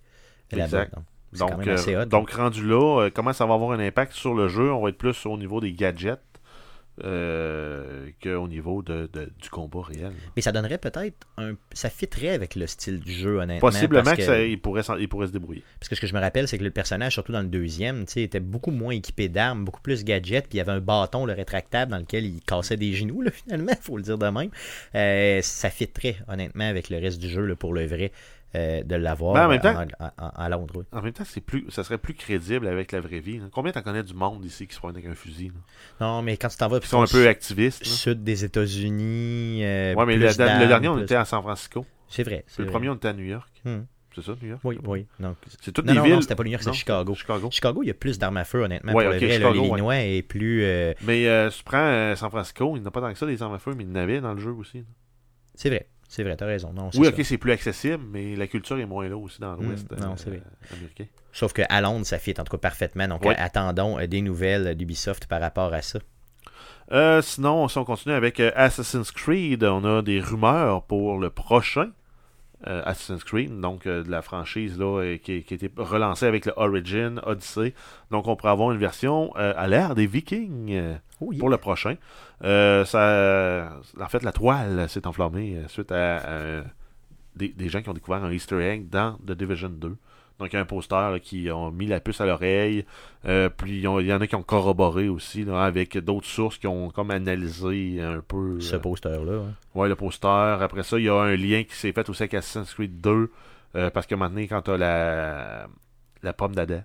Exact. Donc, Donc, même assez hot. donc, rendu là, comment ça va avoir un impact sur le jeu? On va être plus au niveau des gadgets euh, qu'au niveau de, de- du combat réel. Mais ça donnerait peut-être un. Ça fitterait avec le style du jeu, honnêtement. Possiblement parce que, ça- il, pourrait, s'en- il pourrait se débrouiller. Parce que ce que je me rappelle, c'est que le personnage, surtout dans le deuxième, était beaucoup moins équipé d'armes, beaucoup plus gadget, puis il y avait un bâton le rétractable dans lequel il cassait des genoux, *laughs* là, finalement, faut le dire de même. Euh, ça fitterait, honnêtement, avec le reste du jeu, là, pour le vrai, euh, de l'avoir Ben, en même temps- en- en- en Londres. oui. En même temps, c'est plus, ça serait plus crédible avec la vraie vie. là. Combien t'en connais du monde ici qui se promène avec un fusil là? Non, mais quand tu t'en vas Qui sont un peu activistes. sud des États-Unis, euh, Ouais, mais le, dernier, on plus- était à San Francisco. C'est vrai. Le vrai. premier, on était à New York. Hmm. C'est ça, New York? Oui, oui. C'est toutes non, des non, villes. non, c'était pas New York, c'est Chicago. Chicago. Chicago, il y a plus d'armes à feu, honnêtement. Ouais, pour ok, le vrai, est plus. euh, Mais euh, tu prends euh, San Francisco, il n'y en a pas tant que ça des armes à feu, mais il y en avait dans le jeu aussi. C'est vrai, c'est vrai, t'as raison. Non, Oui, ok, c'est plus accessible, mais la culture est moins là aussi dans l'Ouest Hmm, non, euh, c'est vrai. américain. Sauf qu'à Londres, ça fit en tout cas parfaitement. Donc, Ouais. attendons euh, des nouvelles d'Ubisoft par rapport à ça. Euh, sinon, si on continue avec euh, Assassin's Creed, on a des rumeurs pour le prochain euh, Assassin's Creed, donc euh, de la franchise là, euh, qui, qui a été relancée avec le Origin, Odyssey. Donc, on pourrait avoir une version à l'ère des Vikings. Oh, yeah. pour le prochain. Ça, en fait, la toile s'est enflammée suite à des, des gens qui ont découvert un Easter egg dans The Division 2. Donc, il y a un poster là, qui ont mis la puce à l'oreille. Euh, puis, il y en a qui ont corroboré aussi là, avec d'autres sources qui ont comme analysé un peu Ce euh, poster-là. hein. ouais, le poster. Après ça, il y a un lien qui s'est fait aussi avec Assassin's Creed 2. euh, parce que maintenant, quand tu as la, la pomme d'Adam,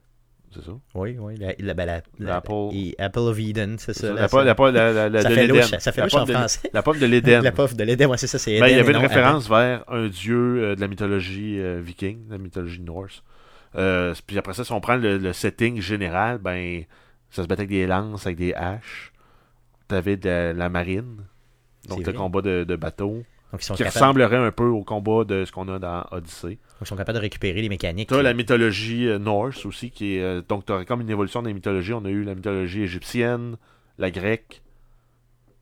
c'est ça? Oui, oui. La, la, ben, la- la- L'Apple. et Apple of Eden, c'est ça. La, pomme- pomme- l'Éden. en pomme de- français. La pomme de l'Éden. *laughs* La pof de l'Eden, ouais, c'est ça, c'est Ben, il y avait une référence vers un dieu euh, de la mythologie euh, viking, de la mythologie norse. Euh, puis après ça, si on prend le, le setting général, ben ça se battait avec des lances, avec des haches. T'avais de la marine, donc le combat de, de bateau, Donc, ils sont, qui capables, ressemblerait un peu au combat de ce qu'on a dans Odyssey. ils sont capables de récupérer les mécaniques. T'as la mythologie euh, norse aussi, qui est. euh, donc t'aurais comme une évolution des mythologies. On a eu la mythologie égyptienne, la grecque,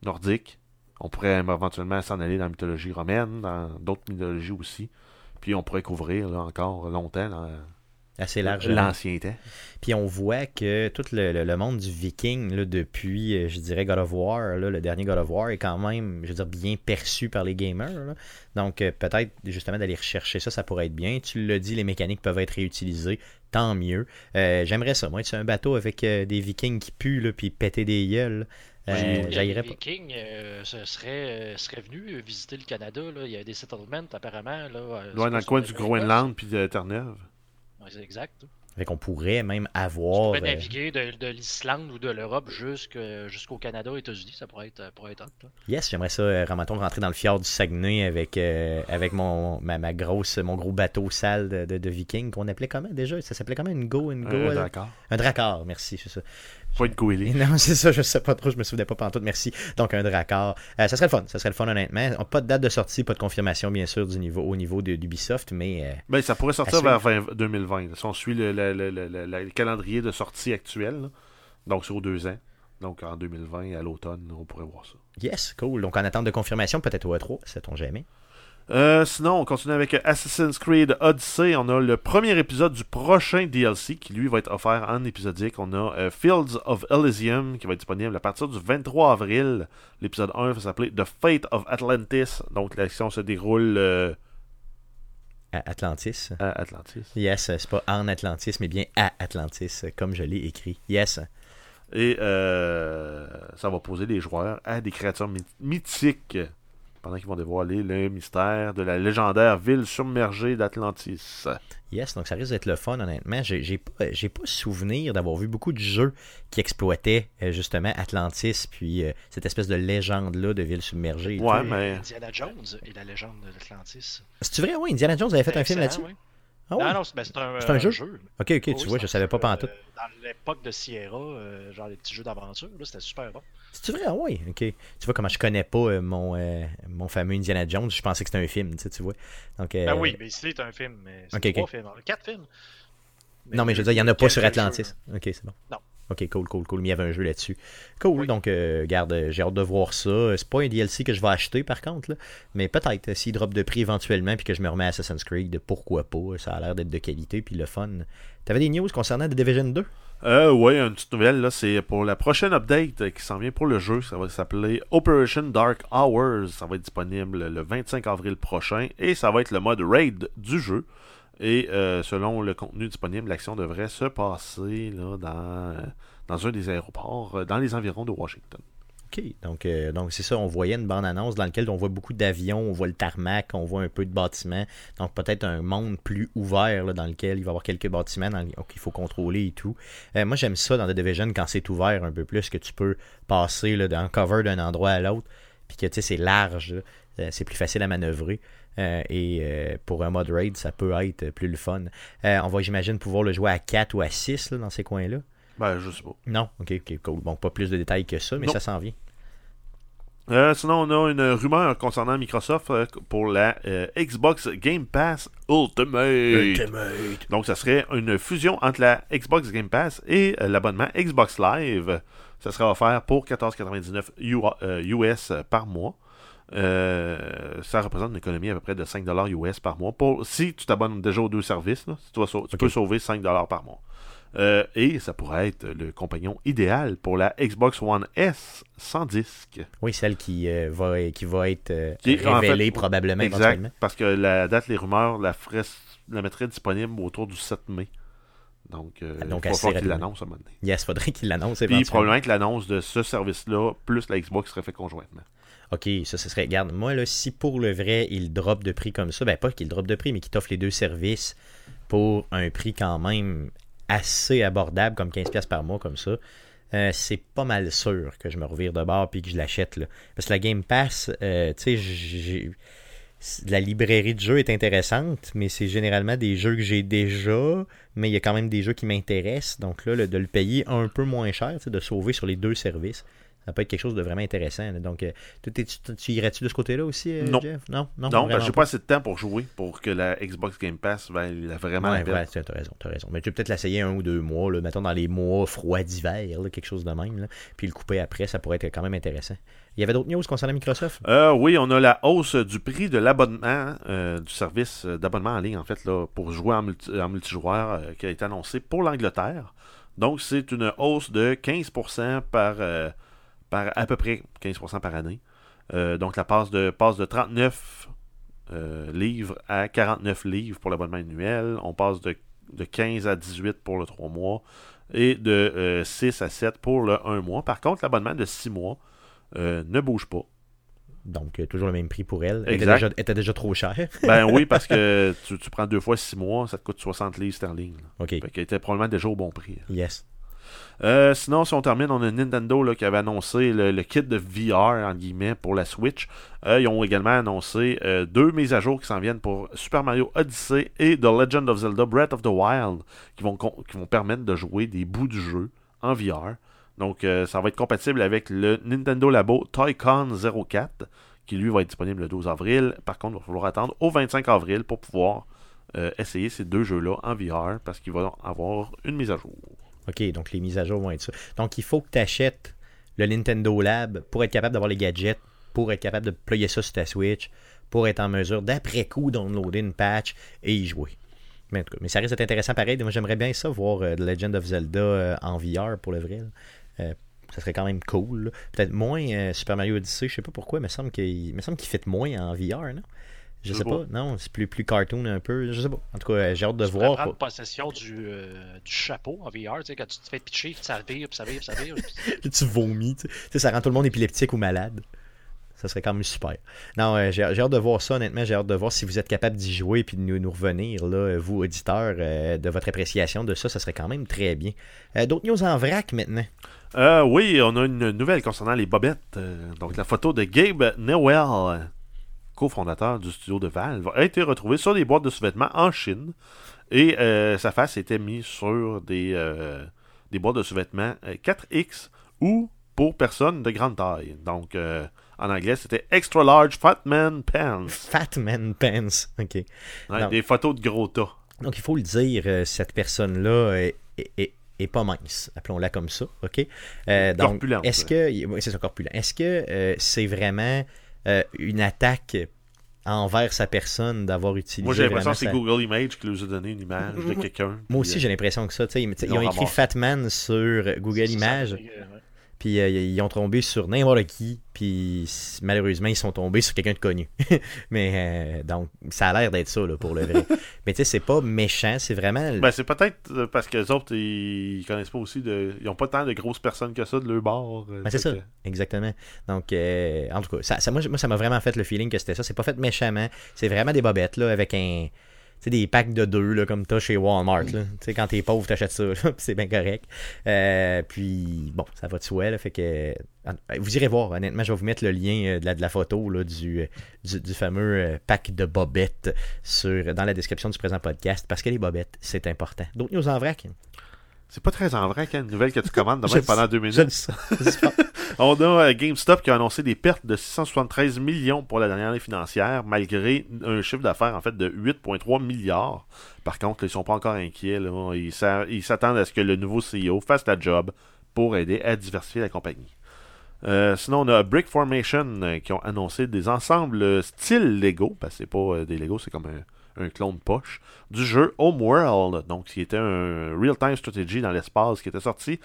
nordique. On pourrait éventuellement s'en aller dans la mythologie romaine, dans d'autres mythologies aussi. Puis on pourrait couvrir là, encore longtemps dans assez large. l'ancien temps. Puis on voit que tout le, le- le monde du viking, là, depuis, euh, je dirais, God of War, là, le dernier God of War, est quand même, je veux dire, bien perçu par les gamers. là. Donc euh, peut-être justement d'aller rechercher ça, ça pourrait être bien. Tu l'as dit, les mécaniques peuvent être réutilisées, tant mieux. Euh, J'aimerais ça, moi, être sur un bateau avec euh, des vikings qui puent, là, puis péter des gueules. Euh, Les. Vikings euh, ce serait, euh, seraient venus visiter le Canada. Là. Il y a des settlements apparemment. Là, Loin dans le coin du. Groenland puis de Terre-Neuve. Ouais, c'est exact. Fait qu'on pourrait même On avoir. pourrait euh, naviguer de, de l'Islande ou de l'Europe jusqu'au Canada aux États-Unis. Ça pourrait être, pourrait être hot, là. Yes, j'aimerais ça, euh, Ramaton, rentrer dans le fjord du Saguenay avec, euh, avec mon, ma, ma grosse, mon gros bateau sale de, de, de viking qu'on appelait comment déjà? Ça s'appelait comment? Une go, une go Euh, euh, D'accord. Un dracar, merci, c'est ça. Pas être goélé. *laughs* Non, c'est ça, je sais pas trop, je me souvenais pas pantoute, merci. Donc un dracar. Euh, ça serait le fun, ça serait le fun honnêtement. Pas de date de sortie, pas de confirmation bien sûr du niveau, au niveau d'Ubisoft, mais euh, Ben, ça pourrait sortir vers 20 2020. là, Si on suit le, le- le- le- le- le calendrier de sortie actuel, là. donc sur deux ans. Donc en 2020, à l'automne, on pourrait voir ça. yes, cool. Donc en attente de confirmation, peut-être au E3, sait-on jamais. Euh, sinon, on continue avec Assassin's Creed Odyssey. On a le premier épisode du prochain DLC qui, lui, va être offert en épisodique. On a euh, Fields of Elysium qui va être disponible à partir du 23 avril. L'épisode 1 va s'appeler The Fate of Atlantis. Donc, l'action se déroule euh, À Atlantis. à Atlantis. Yes, c'est pas en Atlantis, mais bien à Atlantis, comme je l'ai écrit. Yes. Et ça va poser les joueurs à des créatures myth- mythiques pendant qu'ils vont dévoiler le mystère de la légendaire ville submergée d'Atlantis. Yes, donc ça risque d'être le fun, honnêtement. J'ai j'ai pas, j'ai pas souvenir d'avoir vu beaucoup de jeux qui exploitaient euh, justement Atlantis, puis euh, cette espèce de légende-là de ville submergée. Ouais, mais Indiana Jones et la légende de l'Atlantis. C'est-tu vrai? Oui, Indiana Jones avait fait un film là-dessus. Oui. Ah ouais? Non, non, c'est ben, c'est un, C'est un euh, jeu? Ok, ok, tu vois, c'est je savais pas jeu, pantoute. euh, Dans l'époque de Sierra, euh, genre les petits jeux d'aventure, là, c'était super bon. C'est-tu vrai? Ah oui, ok. Tu vois comment je connais pas euh, mon, euh, mon fameux Indiana Jones, je pensais que c'était un film, tu sais, tu vois. Donc, euh, Ben oui, mais c'est un film. mais C'est trois films. Quatre films. Non, mais je veux dire, il n'y en a pas sur Atlantis. Ok, c'est bon. Non. Ok, cool, cool, cool. Mais il y avait un jeu là-dessus. Cool, Oui. donc, euh, garde, j'ai hâte de voir ça. Euh, C'est pas un DLC que je vais acheter, par contre, là. mais peut-être, euh, s'il drop de prix éventuellement, puis que je me remets à Assassin's Creed, pourquoi pas. Ça a l'air d'être de qualité, puis le fun. T'avais des news concernant The Division 2 Euh, ouais, une petite nouvelle, là, c'est pour la prochaine update euh, qui s'en vient pour le jeu. Ça va s'appeler Operation Dark Hours. Ça va être disponible le 25 avril prochain et ça va être le mode raid du jeu. Et euh, selon le contenu disponible, l'action devrait se passer dans, un des aéroports, euh, dans les environs de Washington. Ok, donc euh, donc c'est ça, on voyait une bande-annonce dans laquelle on voit beaucoup d'avions, on voit le tarmac, on voit un peu de bâtiments, donc peut-être un monde plus ouvert dans lequel il va y avoir quelques bâtiments qu'il faut contrôler et tout. Moi j'aime ça dans The Division quand c'est ouvert un peu plus, que tu peux passer d'un cover d'un endroit à l'autre, puis que tu sais c'est large. Euh, c'est plus facile à manœuvrer. Euh, et euh, pour un mode raid, ça peut être plus le fun. Euh, on va, j'imagine, pouvoir le jouer à 4 ou à 6 là, dans ces coins-là. Ben, je sais pas. Non, ok, ok, cool. Bon, pas plus de détails que ça, mais Non. ça s'en vient. Euh, sinon, on a une rumeur concernant Microsoft euh, pour la euh, Xbox Game Pass Ultimate. Donc, ça serait une fusion entre la Xbox Game Pass et euh, l'abonnement Xbox Live. Ça serait offert pour 14,99 U- euh, US par mois. Euh, ça représente une économie à peu près de 5$ US par mois. Pour, si tu t'abonnes déjà aux deux services, là, tu, peux sauver 5$ par mois. Euh, et ça pourrait être le compagnon idéal pour la Xbox One S sans disque. Oui, celle qui, euh, va, qui va être Qui en révélée fait, probablement Exact, parce que la date, les rumeurs la, ferait, la mettraient disponible autour du 7 mai. Donc, euh, Ah, donc il falloir qu'il l'annonce à un moment donné. Yes, faudrait qu'il l'annonce Puis probablement que l'annonce de ce service-là, plus la Xbox, serait fait conjointement. Ok, ça, ce serait. Regarde, moi, là, si pour le vrai, il drop de prix comme ça, ben pas qu'il drop de prix, mais qu'il t'offre les deux services pour un prix quand même assez abordable comme 15$ par mois comme ça, euh, c'est pas mal sûr que je me revire de bord puis que je l'achète. là. Parce que la Game Pass, euh, tu sais, j'ai- la librairie de jeux est intéressante, mais c'est généralement des jeux que j'ai déjà, mais il y a quand même des jeux qui m'intéressent. Donc là, de le payer un peu moins cher, de sauver sur les deux services, ça peut être quelque chose de vraiment intéressant. là. Donc, euh, t'es- tu, tu irais-tu de ce côté-là aussi, euh, Non. Jeff? Non, non, Non, parce que j'ai pas assez de temps pour jouer pour que la Xbox Game Pass vaille vraiment Ouais, la peine. ouais, t'as t'as raison, t'as raison. Mais tu peux peut-être l'essayer un ou deux mois, là, mettons dans les mois froids d'hiver, quelque chose de même. là. Puis le couper après, ça pourrait être quand même intéressant. Il y avait d'autres news concernant Microsoft? Euh, oui, on a la hausse du prix de l'abonnement, euh, du service d'abonnement en ligne, en fait, là, pour jouer en, multi- en multijoueur euh, qui a été annoncé pour l'Angleterre. Donc, c'est une hausse de 15% par, par à peu près 15% par année. Euh, donc, la passe de, passe de 39 euh, livres à 49 livres pour l'abonnement annuel. On passe de, de 15 à 18 pour le 3 mois et de euh, 6 à 7 pour le 1 mois. Par contre, l'abonnement de 6 mois euh, ne bouge pas. Donc, euh, toujours le même prix pour elle. Elle était déjà, était déjà trop cher. *laughs* Ben oui, parce que *laughs* tu, tu prends deux fois six mois, ça te coûte 60 livres sterling. là. OK. Fait qu'elle était probablement déjà au bon prix. Yes. Euh, sinon, si on termine, on a Nintendo qui avait annoncé le, kit de VR en guillemets pour la Switch. Euh, ils ont également annoncé euh, deux mises à jour qui s'en viennent pour Super Mario Odyssey et The Legend of Zelda Breath of the Wild qui vont, vont permettre de jouer des bouts du jeu en VR. Donc, ça va être compatible avec le Nintendo Labo Toy-Con 04 qui lui va être disponible le 12 avril. Par contre, il va falloir attendre au 25 avril pour pouvoir essayer ces deux jeux-là en VR parce qu'il va avoir une mise à jour. OK, donc les mises à jour vont être ça. Donc, il faut que tu achètes le Nintendo Lab pour être capable d'avoir les gadgets, pour être capable de ployer ça sur ta Switch, pour être en mesure d'après coup downloader une patch et y jouer. Mais, ça risque d'être intéressant pareil. Moi, j'aimerais bien ça, voir euh, The Legend of Zelda euh, en VR pour le vrai. Euh, ça serait quand même cool. Peut-être moins Super Mario Odyssey, je sais pas pourquoi, mais il me semble qu'il fit moins en VR, non? Je Je sais pas. pas. Non, c'est plus, plus cartoon un peu. Je sais pas. En tout cas, euh, j'ai hâte de Tu voir. prendre possession du, euh, du chapeau en VR, tu sais, quand tu te fais pitcher, puis ça vire, puis ça vire, puis ça vire. puis- *laughs* Puis tu vomis. Tu sais. Tu sais, ça rend tout le monde épileptique ou malade. Ça serait quand même super. Non, euh, j'ai j'ai hâte de voir ça, honnêtement. J'ai hâte de voir si vous êtes capable d'y jouer et de nous, nous revenir, là, vous, auditeurs, euh, de votre appréciation de ça. Ça serait quand même très bien. Euh, D'autres news en vrac maintenant? Euh, oui, on a une nouvelle concernant les bobettes. Euh, donc, la photo de Gabe Newell, cofondateur du studio de Valve, a été retrouvée sur des boîtes de sous-vêtements en Chine. Et euh, sa face était mise sur des, euh, des boîtes de sous-vêtements euh, 4X ou pour personnes de grande taille. Donc, euh, en anglais, c'était Extra Large Fat Man Pants. *laughs* Fat Man Pants. OK. Ouais, des photos de gros tas. Donc, il faut le dire, cette personne-là est, est- est- est pas mince. Appelons-la comme ça. OK? Euh, donc, est-ce que. C'est corpulent. Est-ce que euh, c'est vraiment euh, une attaque envers sa personne d'avoir utilisé. Moi, j'ai l'impression que c'est sa- Google Image qui nous a donné une image de quelqu'un. Moi aussi, j'ai l'impression que ça. tu sais, Ils, ils ont écrit. Fatman sur Google C'est ça, Images, euh, ouais. Puis euh, ils ont tombé sur n'importe qui, puis malheureusement, ils sont tombés sur quelqu'un de connu. *laughs* Mais euh, donc, ça a l'air d'être ça, là, pour le vrai. *laughs* Mais tu sais, c'est pas méchant, c'est vraiment. Ben, c'est peut-être euh, parce que les autres, ils, connaissent pas aussi de. Ils ont pas tant de grosses personnes que ça de leur bord. Ben, c'est ça, que- exactement. Donc, euh, en tout cas, ça, ça- moi, moi, ça m'a vraiment fait le feeling que c'était ça. C'est pas fait méchamment. C'est vraiment des bobettes, là, avec un. Sais, des packs de deux, là, comme t'as chez Walmart, là. Tu sais, quand t'es pauvre, t'achètes ça, *laughs* c'est bien correct. Euh, puis, bon, ça va de soi, là, fait que. Vous irez voir, honnêtement, je vais vous mettre le lien euh, de la, de la photo, là, du, euh, du, du fameux pack de bobettes sur, dans la description du présent podcast, parce que les bobettes, c'est important. D'autres news en vrac? C'est pas très en vrai, une nouvelle que tu commandes *laughs* demain pendant deux minutes. *laughs* On a euh, GameStop qui a annoncé des pertes de 673 millions pour la dernière année financière, malgré un chiffre d'affaires en fait de 8,3 milliards. Par contre, ils sont pas encore inquiets. Ils s'a- ils s'attendent à ce que le nouveau CEO fasse la job pour aider à diversifier la compagnie. Euh, sinon, on a Brick Formation euh, qui ont annoncé des ensembles style Lego, parce que c'est pas des Lego, c'est comme un, un clone poche, du jeu Homeworld, donc qui était un real-time strategy dans l'espace qui était sorti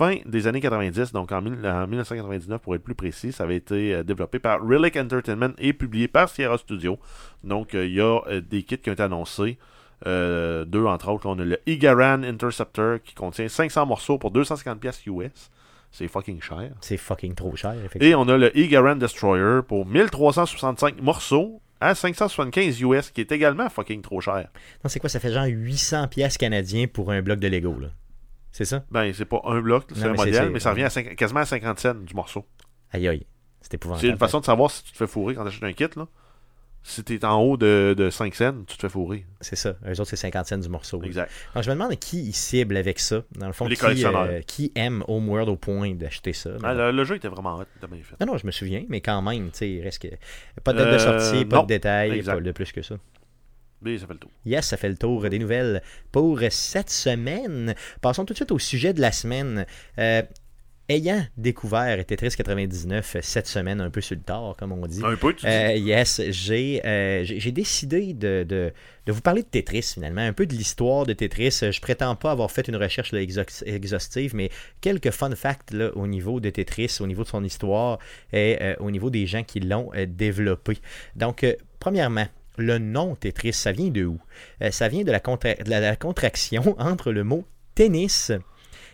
fin des années 90, donc en, mille- en 1999 pour être plus précis. Ça avait été euh, développé par Relic Entertainment et publié par Sierra Studio. Donc euh, il y a euh, des kits qui ont été annoncés. Euh, deux entre autres, on a le Igaran Interceptor qui contient 500 morceaux pour 250 pièces US. C'est fucking cher. C'est fucking trop cher, effectivement. Et on a le Igaran Destroyer pour 1365 morceaux à 575 US, qui est également fucking trop cher. Non, c'est quoi Ça fait genre 800 pièces canadiens pour un bloc de Lego, là? C'est ça Ben, c'est pas un bloc, c'est un mais modèle, mais ça revient à quasiment à 50 cents du morceau. Aïe aïe. C'est épouvantable. C'est une façon de savoir si tu te fais fourrer quand tu achètes un kit. Là. Si tu es en haut de, de 5 cents, tu te fais fourrer. C'est ça. Eux autres, c'est 50 cents du morceau. Exact. Donc, je me demande qui ils ciblent avec ça. Dans le fond, Les qui, collectionneurs. euh, qui aime Homeworld au point d'acheter ça. Ah, le, le jeu était vraiment hot, t'as bien fait. Non, non, je me souviens, mais quand même, tu sais, il reste que. Pas de date de Euh, sortie, pas non, de détails, pas de plus que ça. Mais ça fait le tour. Yes, ça fait le tour des nouvelles pour cette semaine. Passons tout de suite au sujet de la semaine. Euh, ayant découvert Tetris 99 cette semaine, un peu sur le tard, comme on dit. Un peu, tu dis. Euh, yes, j'ai euh, j'ai j'ai décidé de, de, de vous parler de Tetris finalement, un peu de l'histoire de Tetris. Je prétends pas avoir fait une recherche là, exhaustive, mais quelques fun facts là, au niveau de Tetris, au niveau de son histoire et euh, au niveau des gens qui l'ont développé. Donc, premièrement, le nom Tetris, ça vient de où? Euh, Ça vient de la, contraction *laughs* entre le mot tennis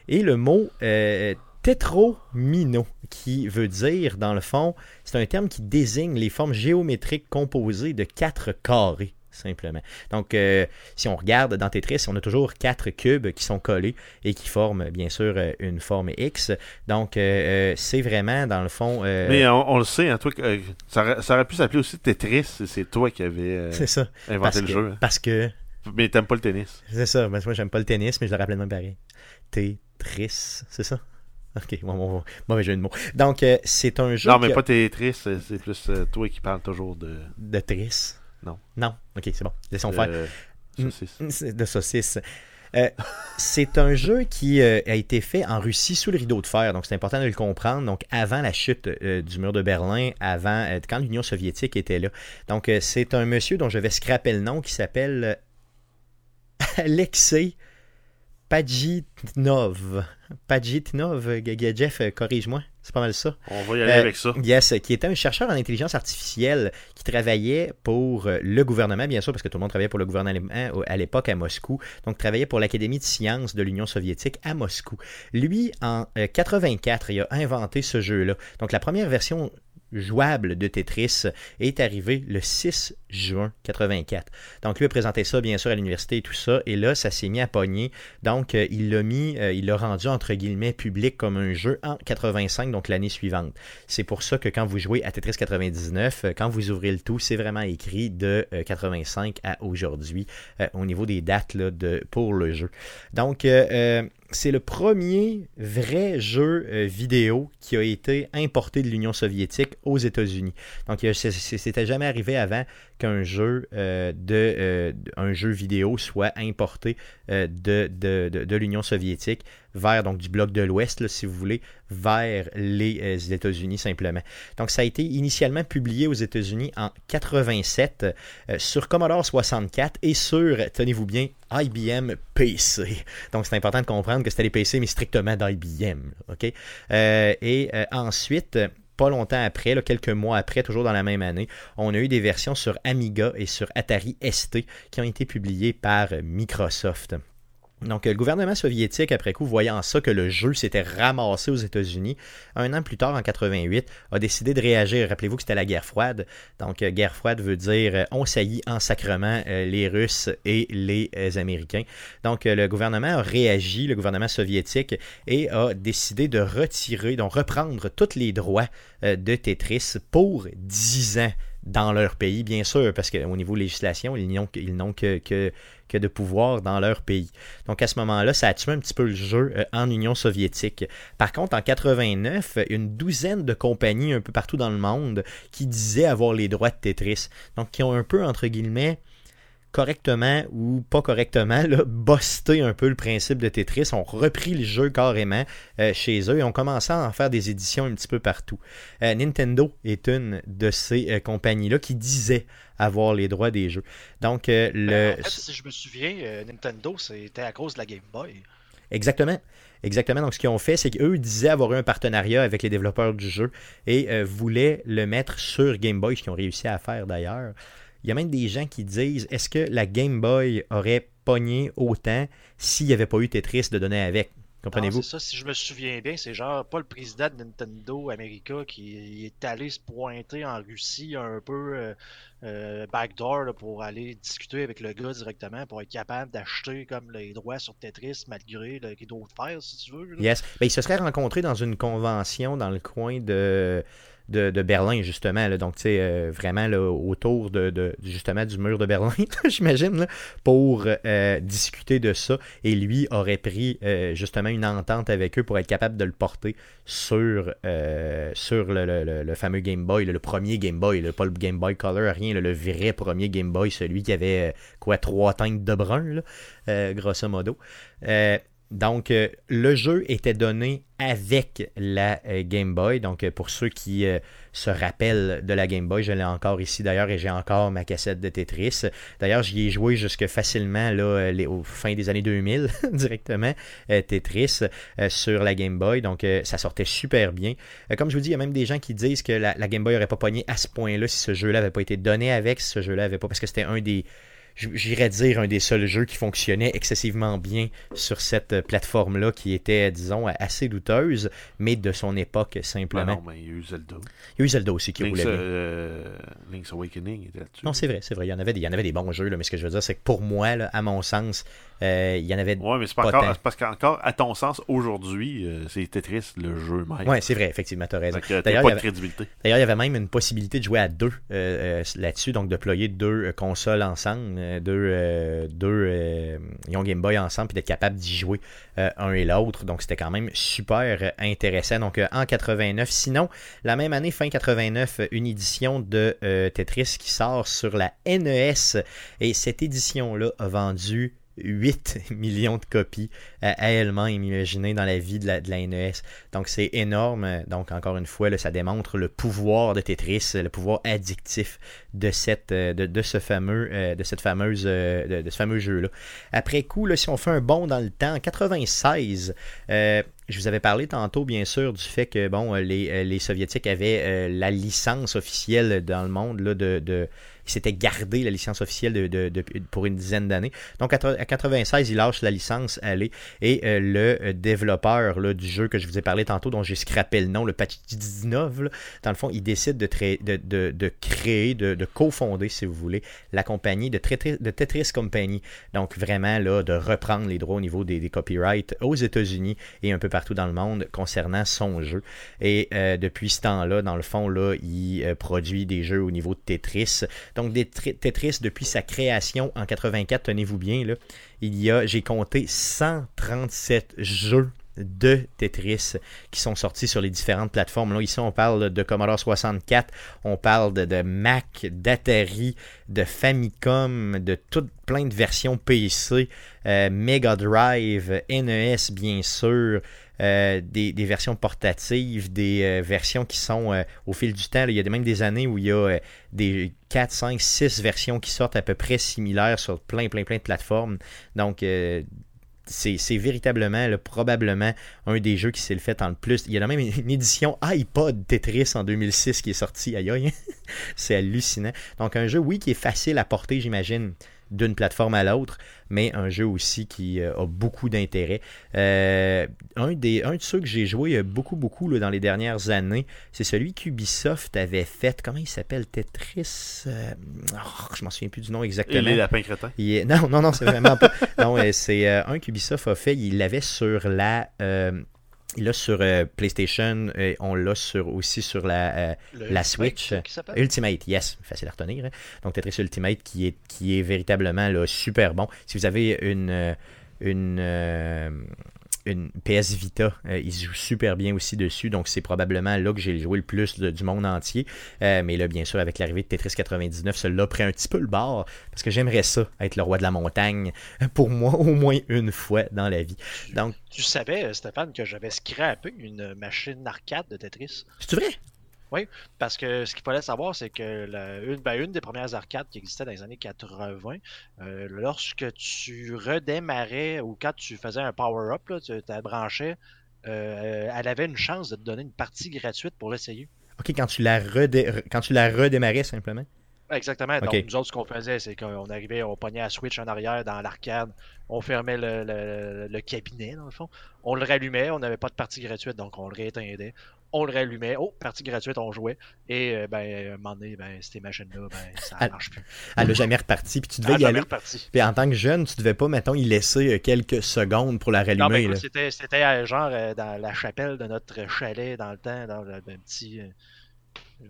et le mot euh, tétromino, qui veut dire, dans le fond, c'est un terme qui désigne les formes géométriques composées de quatre carrés, simplement. Donc, euh, si on regarde dans Tetris, on a toujours quatre cubes qui sont collés et qui forment, bien sûr, euh, une forme X. Donc, euh, c'est vraiment, dans le fond... euh, Mais on, on le sait, hein, toi, ça, aurait, ça aurait pu s'appeler aussi Tetris. c'est- toi qui avais ça. inventé Parce le que, jeu. hein. parce que Mais t'aimes pas le tennis. C'est ça, moi j'aime pas le tennis, mais je le rappelle même pareil. Tetris, c'est ça? Ok, bon, bon, bon, mauvais jeu de mots. Donc, euh, c'est un jeu Non, mais a- pas Tetris, c'est c'est plus euh, toi qui parles toujours de, de Tris. Non. Non, ok, c'est bon. Laissons faire. de saucisse. C'est De saucisse. Euh, c'est un jeu qui euh, a été fait en Russie sous le rideau de fer, donc c'est important de le comprendre. Donc avant la chute euh, du mur de Berlin, avant euh, quand l'Union soviétique était là. Donc euh, c'est un monsieur dont je vais scraper le nom qui s'appelle euh, *laughs* Alexei Pajitnov. Pajitnov, Jeff, euh, corrige-moi, c'est pas mal ça. On va y aller Euh, avec ça. Yes, qui était un chercheur en intelligence artificielle qui travaillait pour euh, le gouvernement, bien sûr, parce que tout le monde travaillait pour le gouvernement à l'époque à Moscou. Donc, travaillait pour l'Académie de sciences de l'Union soviétique à Moscou. Lui, en euh, 84, il a inventé ce jeu-là. Donc, la première version jouable de Tetris est arrivée le 6 juin 84. Donc, lui a présenté ça, bien sûr, à l'université et tout ça. Et là, ça s'est mis à pogner. Donc, euh, il l'a mis, euh, il l'a rendu, entre guillemets, public comme un jeu en 85, donc l'année suivante. C'est pour ça que quand vous jouez à Tetris 99, euh, quand vous ouvrez le tout, c'est vraiment écrit de euh, 85 à aujourd'hui au niveau des dates de, pour le jeu. Donc, c'est le premier vrai jeu euh, vidéo qui a été importé de l'Union soviétique aux États-Unis. Donc, c'était jamais arrivé avant qu'un jeu euh, de euh, un jeu vidéo soit importé euh, de, de, de- de l'Union soviétique vers donc du bloc de l'Ouest, si vous voulez, vers les États-Unis simplement. Donc, ça a été initialement publié aux États-Unis en 87 euh, sur Commodore 64 et sur, tenez-vous bien, IBM PC. Donc, c'est important de comprendre que c'était les PC, mais strictement d'IBM. OK? Et ensuite, pas longtemps après, quelques mois après, toujours dans la même année, on a eu des versions sur Amiga et sur Atari ST qui ont été publiées par Microsoft. Donc, le gouvernement soviétique, après coup, voyant ça, que le jeu s'était ramassé aux États-Unis, un an plus tard, en 88, a décidé de réagir. Rappelez-vous que c'était la guerre froide. Donc, euh, guerre froide veut dire euh, on saillit en sacrement euh, les Russes et les Américains. Donc, le gouvernement a réagi, le gouvernement soviétique, et a décidé de retirer, donc reprendre tous les droits de Tetris pour 10 ans dans leur pays, bien sûr, parce qu'au niveau législation, ils n'ont que, que de pouvoir dans leur pays. Donc à ce moment-là, ça a tué un petit peu le jeu euh, en Union soviétique. Par contre, en 89, une douzaine de compagnies un peu partout dans le monde qui disaient avoir les droits de Tetris. Donc qui ont un peu, entre guillemets, correctement ou pas correctement, là, *laughs* busté un peu le principe de Tetris, ont repris le jeu carrément euh, chez eux et ont commencé à en faire des éditions un petit peu partout. Euh, Nintendo est une de ces euh, compagnies-là qui disait avoir les droits des jeux. Donc, euh, le... Ben, en fait, si je me souviens, Nintendo, c'était à cause de la Game Boy. Exactement. Exactement. Donc, ce qu'ils ont fait, c'est qu'eux disaient avoir eu un partenariat avec les développeurs du jeu et voulaient le mettre sur Game Boy, ce qu'ils ont réussi à faire d'ailleurs. Il y a même des gens qui disent est-ce que la Game Boy aurait pogné autant s'il n'y avait pas eu Tetris de donner avec? Comprenez-vous? C'est ça, si je me souviens bien, c'est genre pas le président de Nintendo America qui est allé se pointer en Russie un peu euh, euh, backdoor pour aller discuter avec le gars directement pour être capable d'acheter comme les droits sur Tetris malgré le rideau de fer, si tu veux. Yes. Ben, il se serait rencontré dans une convention dans le coin de de, Berlin, justement. Là. Donc, tu sais, euh, vraiment là, autour de, justement du mur de Berlin, *laughs* j'imagine, pour euh, discuter de ça. Et lui aurait pris euh, justement une entente avec eux pour être capable de le porter sur, sur le, fameux Game Boy, le, premier Game Boy, pas le Game Boy Color, rien, le vrai premier Game Boy, celui qui avait quoi, trois teintes de brun, grosso modo. Donc, euh, le jeu était donné avec la euh, Game Boy. Donc, euh, pour ceux qui se rappellent de la Game Boy, je l'ai encore ici d'ailleurs et j'ai encore ma cassette de Tetris. D'ailleurs, j'y ai joué jusque facilement là, au fin des années 2000 *laughs* directement, Tetris sur la Game Boy. Donc, ça sortait super bien. comme je vous dis, il y a même des gens qui disent que la, la Game Boy n'aurait pas pogné à ce point-là si ce jeu-là n'avait pas été donné avec, ce jeu-là n'avait pas, parce que c'était un des j'irais dire, un des seuls jeux qui fonctionnait excessivement bien sur cette plateforme-là, qui était, disons, assez douteuse, mais de son époque simplement. Ben non, mais il y a eu Zelda. Il y a eu Zelda aussi qui Link's, roulait bien. Euh, Link's Awakening était là-dessus. Non, c'est vrai, c'est vrai. Il y, en avait des, il y en avait des bons jeux, là, mais ce que je veux dire, c'est que pour moi, là, à mon sens, euh, il y en avait. Ouais, mais c'est pas, encore, parce qu'encore, à ton sens, aujourd'hui, euh, c'est Tetris le jeu même. Ouais, c'est vrai, effectivement, tu as raison. D'ailleurs, pas de crédibilité. D'ailleurs, il y avait même une possibilité de jouer à deux là-dessus, donc de déployer deux consoles ensemble, deux, deux Young Game Boy ensemble, puis d'être capable d'y jouer un et l'autre. Donc, c'était quand même super intéressant. Donc, en 89, sinon, la même année, fin 89, une édition de Tetris qui sort sur la NES. Et cette édition-là a vendu 8 *laughs* millions de copies à, elle-même, imaginez, dans la vie de la, NES. Donc c'est énorme. Donc encore une fois, ça démontre le pouvoir de Tetris, le pouvoir addictif de, cette, euh, de, ce fameux, euh, de euh, de, ce fameux jeu-là. Après coup, si on fait un bond dans le temps, en 96, je vous avais parlé tantôt, bien sûr, du fait que bon, les, Soviétiques avaient la licence officielle dans le monde là, de il s'était gardé la licence officielle de, pour une dizaine d'années. Donc à, 96, il lâche la licence aller et euh, le euh, développeur là, du jeu que je vous ai parlé tantôt, dont j'ai scrappé le nom, le Patch 19, dans le fond, il décide de, de, créer, de, cofonder, si vous voulez, la compagnie de, Tetris Company. Donc vraiment là, de reprendre les droits au niveau des, copyrights aux États-Unis et un peu partout dans le monde concernant son jeu. Et euh, depuis ce temps-là, dans le fond, là, il produit des jeux au niveau de Tetris. Donc, des Tetris, depuis sa création en 84, tenez-vous bien, là, il y a, j'ai compté 137 jeux de Tetris qui sont sortis sur les différentes plateformes. Là, ici, on parle de Commodore 64, on parle de, Mac, d'Atari, de Famicom, de toutes plein de versions PC, euh, Mega Drive, NES, bien sûr. Euh, des, versions portatives, des euh, versions qui sont euh, au fil du temps. il y a même des années où il y a des 4, 5, 6 versions qui sortent à peu près similaires sur plein, plein, plein de plateformes. Donc, c'est véritablement, probablement, un des jeux qui s'est fait en le plus. Il y a même une édition iPod Tetris en 2006 qui est sortie. Aïe aïe, *laughs* c'est hallucinant. Donc, un jeu, oui, qui est facile à porter, j'imagine d'une plateforme à l'autre, mais un jeu aussi qui euh, a beaucoup d'intérêt. Euh, un, des, un de ceux que j'ai joué beaucoup, beaucoup dans les dernières années, c'est celui qu'Ubisoft avait fait. Comment il s'appelle? Tetris euh, oh, Je m'en souviens plus du nom exactement. les lapins crétins. Non, non, non, c'est vraiment pas. Non, c'est un qu'Ubisoft a fait. Il l'avait sur la il l'a sur euh, PlayStation et on l'a sur, aussi sur la, euh, la Switch. Ultimate, yes, facile à retenir. Hein. Donc Tetris Ultimate qui est, qui est véritablement là, super bon. Si vous avez une, euh, une, une PS Vita. Euh, il se joue super bien aussi dessus, donc c'est probablement là que j'ai joué le plus du monde entier. Euh, mais là, bien sûr, avec l'arrivée de Tetris 99, cela pris un petit peu le bord, parce que j'aimerais ça, être le roi de la montagne, *laughs* pour moi, au moins une fois dans la vie. Donc, tu savais, Stéphane, que j'avais scrappé une machine arcade de Tetris. C'est vrai? Oui, parce que ce qu'il fallait savoir, c'est que une, ben, une, des premières arcades qui existaient dans les années 80, euh, lorsque tu redémarrais ou quand tu faisais un power-up, tu la branchais, euh, elle avait une chance de te donner une partie gratuite pour l'essayer. Ok, quand tu la, redé... quand tu la redémarrais simplement Exactement. Donc, nous autres, ce qu'on faisait, c'est qu'on arrivait, on pognait la Switch en arrière dans l'arcade, on fermait le, le- le cabinet, dans le fond. On le rallumait, on n'avait pas de partie gratuite, donc on le rééteindait. On le rallumait, oh, partie gratuite, on jouait. Et, euh, ben, à un moment donné, ben, ces machines-là, ben, ça Ah, marche plus. Elle a jamais reparti, puis tu devais Ah, y jamais aller. reparti. Puis en tant que jeune, tu devais pas, mettons, y laisser euh, quelques secondes pour la Non, ben, rallumer. là. c'était, c'était euh, genre euh, dans la chapelle de notre chalet dans le temps, dans le- un petit, euh,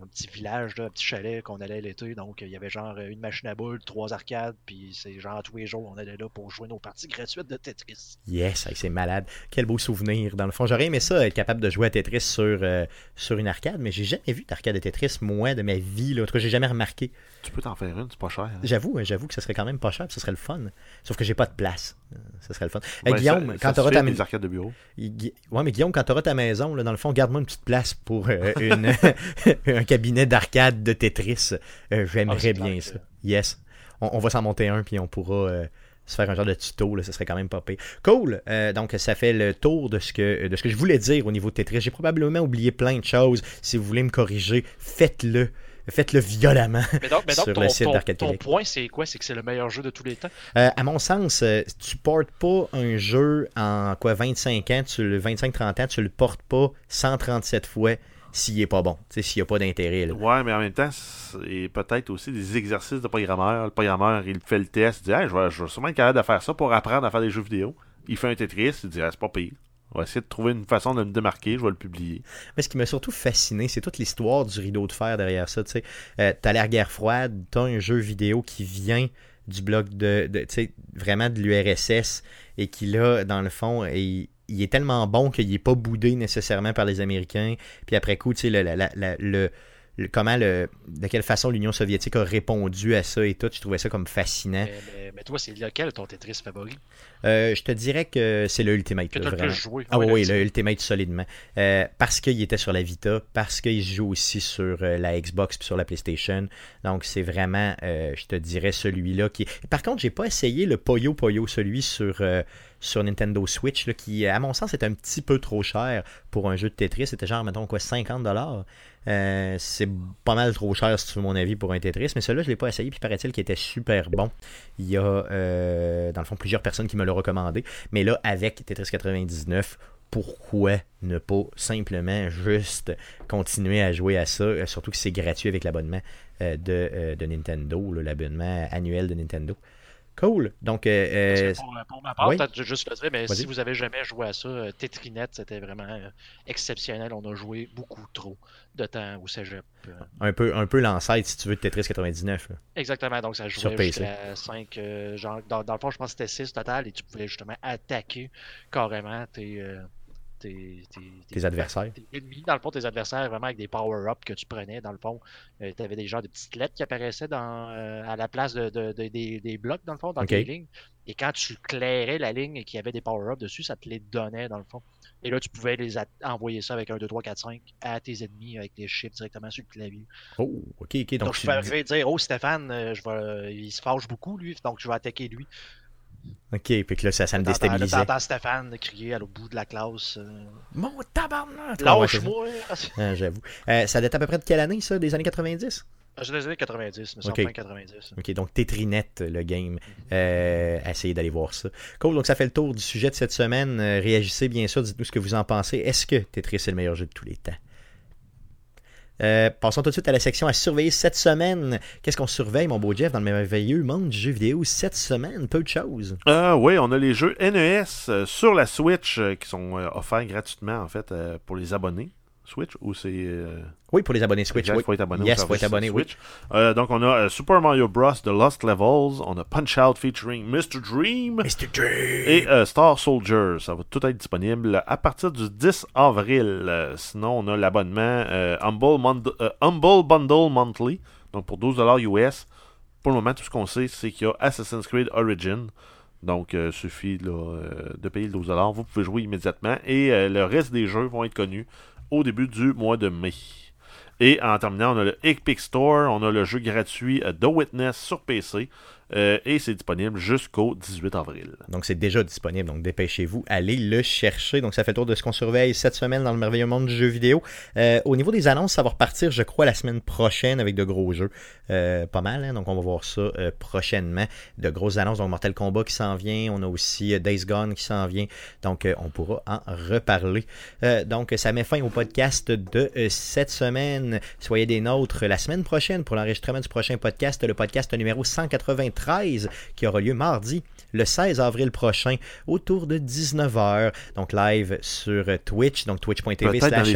un petit village, là, un petit chalet qu'on allait l'été. Donc, il y avait genre une machine à boules, trois arcades, puis c'est genre tous les jours, on allait là pour jouer nos parties gratuites de Tetris. Yes, c'est malade. Quel beau souvenir. Dans le fond, j'aurais aimé ça, être capable de jouer à Tetris sur, euh, sur une arcade, mais j'ai jamais vu d'arcade de Tetris, moi, de ma vie. Là. En tout cas, j'ai jamais remarqué. Tu peux t'en faire une, c'est pas cher. hein. J'avoue, hein, j'avoue que ce serait quand même pas cher, ce serait le fun. Sauf que j'ai pas de place. Euh, Ce serait le fun. Euh, Guillaume, ça- quand tu auras ta maison. arcades de bureau. Ouais, mais Guillaume, quand tu auras ta maison, là, dans le fond, garde-moi une petite place pour euh, une, *laughs* un cabinet d'arcade de Tetris. Euh, Ah, J'aimerais c'est bien ça. Yes. On, on va s'en monter un, puis on pourra euh, se faire un genre de tuto. Là, ce serait quand même pas pire. Cool. Euh, donc, ça fait le tour de ce, que, de ce que je voulais dire au niveau de Tetris. J'ai probablement oublié plein de choses. Si vous voulez me corriger, faites-le. Faites-le violemment. Mais donc, mais donc *laughs* Sur ton, le site ton- d'Arcade ton Québec. point, c'est quoi? C'est que c'est le meilleur jeu de tous les temps? Euh, à mon sens, tu portes pas un jeu en quoi 25 ans, tu le 25-30 ans, tu le portes pas 137 fois s'il est pas bon, tu s'il n'y a pas d'intérêt. là. Ouais, mais en même temps, c'est peut-être aussi des exercices de programmeur. Le programmeur, il fait le test, il dit hey, je, vais, je vais sûrement être capable de faire ça pour apprendre à faire des jeux vidéo. Il fait un Tetris, il dit ah, c'est pas pire. On va essayer de trouver une façon de me démarquer, je vais le publier. Mais ce qui m'a surtout fasciné, c'est toute l'histoire du rideau de fer derrière ça. Tu Euh, t'as l'air guerre froide, t'as un jeu vidéo qui vient du bloc de, de tu sais, vraiment de l'URSS et qui là, dans le fond, il, il est tellement bon qu'il n'est pas boudé nécessairement par les Américains. Puis après coup, tu sais, le, la- la- la- le- le- comment le, de quelle façon l'Union soviétique a répondu à ça et tout, je trouvais ça comme fascinant. mais, mais- mais toi, c'est lequel ton Tetris favori? Euh, je te dirais que c'est le Ultimate. Que là, le joué Ah oui, le Ultimate solidement. Euh, parce qu'il était sur la Vita, parce qu'il se joue aussi sur euh, la Xbox puis sur la PlayStation. Donc c'est vraiment, euh, je te dirais, celui-là qui. Par contre, j'ai pas essayé le Poyo Poyo, celui sur, sur Nintendo Switch, qui, à mon sens, est un petit peu trop cher pour un jeu de Tetris. C'était genre, mettons, quoi, 50$. Euh, c'est pas mal trop cher, si tu veux mon avis, pour un Tetris. Mais celui-là, je l'ai pas essayé, puis paraît-il qu'il était super bon. Il y a, euh, dans le fond, plusieurs personnes qui me l'ont recommandé. Mais là, avec Tetris 99, pourquoi ne pas simplement juste continuer à jouer à ça, euh, surtout que c'est gratuit avec l'abonnement de, de Nintendo, l'abonnement annuel de Nintendo? Cool. Donc, euh, euh, pour, pour ma part, oui. peut-être juste le dire, mais si vous avez jamais joué à ça, euh, Tetrinet, c'était vraiment euh, exceptionnel. On a joué beaucoup trop de temps au cégep. un peu, un peu l'ancêtre, si tu veux, de Tetris 99. là. Exactement, donc ça jouait jusqu'à 5, euh, genre, dans, dans le fond, je pense que c'était 6 total, et tu pouvais justement attaquer carrément tes, tes, tes, Tes adversaires. tes ennemis, dans le fond, tes adversaires, vraiment avec des power-ups que tu prenais, dans le fond. tu avais des genres de petites lettres qui apparaissaient dans, euh, à la place de, de- de- des, des blocs, dans le fond, dans Ok. tes lignes. Et quand tu clairais la ligne et qu'il y avait des power-ups dessus, ça te les donnait, dans le fond. Et là, tu pouvais les envoyer ça avec un 2, 3, 4, 5 à tes ennemis avec des chiffres directement sur le clavier. Oh, ok, ok. Donc, Donc, je tu peux arriver dire, oh Stéphane, euh, je vais, il se fâche beaucoup, lui, donc je vais attaquer lui. Ok, puis que là, ça, ça me déstabilisait. T'entends Stéphane crier à l'autre bout de la classe. euh, Mon tabarnak! Ah. Lâche-moi! Ah, J'avoue. Euh, ça date à peu près de quelle année, ça Des années 90 Ah, C'est des années 90, mais c'est Ok. en fin 90. Ok, donc Tetrinet, le game. Euh, essayez d'aller voir ça. Cool, donc ça fait le tour du sujet de cette semaine. Réagissez bien sûr, dites-nous ce que vous en pensez. Est-ce que Tetris est le meilleur jeu de tous les temps? Euh, passons tout de suite à la section à surveiller cette semaine. Qu'est-ce qu'on surveille, mon beau Jeff, dans le merveilleux monde du jeu vidéo cette semaine? Peu de choses. Ah oui, on a les jeux NES euh, sur la Switch euh, qui sont euh, offerts gratuitement en fait pour les abonnés. Switch ou c'est. euh, Oui, pour les abonnés Switch. Oui. faut être abonné yes, faut être abonné, oui. Switch. Euh, donc on a euh, Super Mario Bros. The Lost Levels, on a Punch Out featuring Mr. Dream Mr. Dream. et Star Soldier. Ça va tout être disponible à partir du 10 avril. Sinon, on a l'abonnement Humble, Bundle Monthly, donc pour 12$ US. Pour le moment, tout ce qu'on sait, c'est qu'il y a Assassin's Creed Origin. Donc, il suffit là, euh, de payer le 12$. Vous pouvez jouer immédiatement. Et euh, le reste des jeux vont être connus au début du mois de mai. Et en terminant, on a le Epic Store, on a le jeu gratuit euh, The Witness sur PC. Euh, et c'est disponible jusqu'au 18 avril. Donc c'est déjà disponible, donc dépêchez-vous, allez le chercher. Donc ça fait tour de ce qu'on surveille cette semaine dans le merveilleux monde du jeu vidéo. Euh, au niveau des annonces, ça va repartir, je crois, la semaine prochaine avec de gros jeux. Euh, pas mal, hein? donc on va voir ça prochainement. De grosses annonces, donc Mortal Kombat qui s'en vient, on a aussi Days Gone qui s'en vient, donc on pourra en reparler. donc ça met fin au podcast de cette semaine. Soyez des nôtres la semaine prochaine pour l'enregistrement du prochain podcast, le podcast numéro 180 13 qui aura lieu mardi le 16 avril prochain autour de 19h. Donc live sur Twitch, donc twitch.tv slash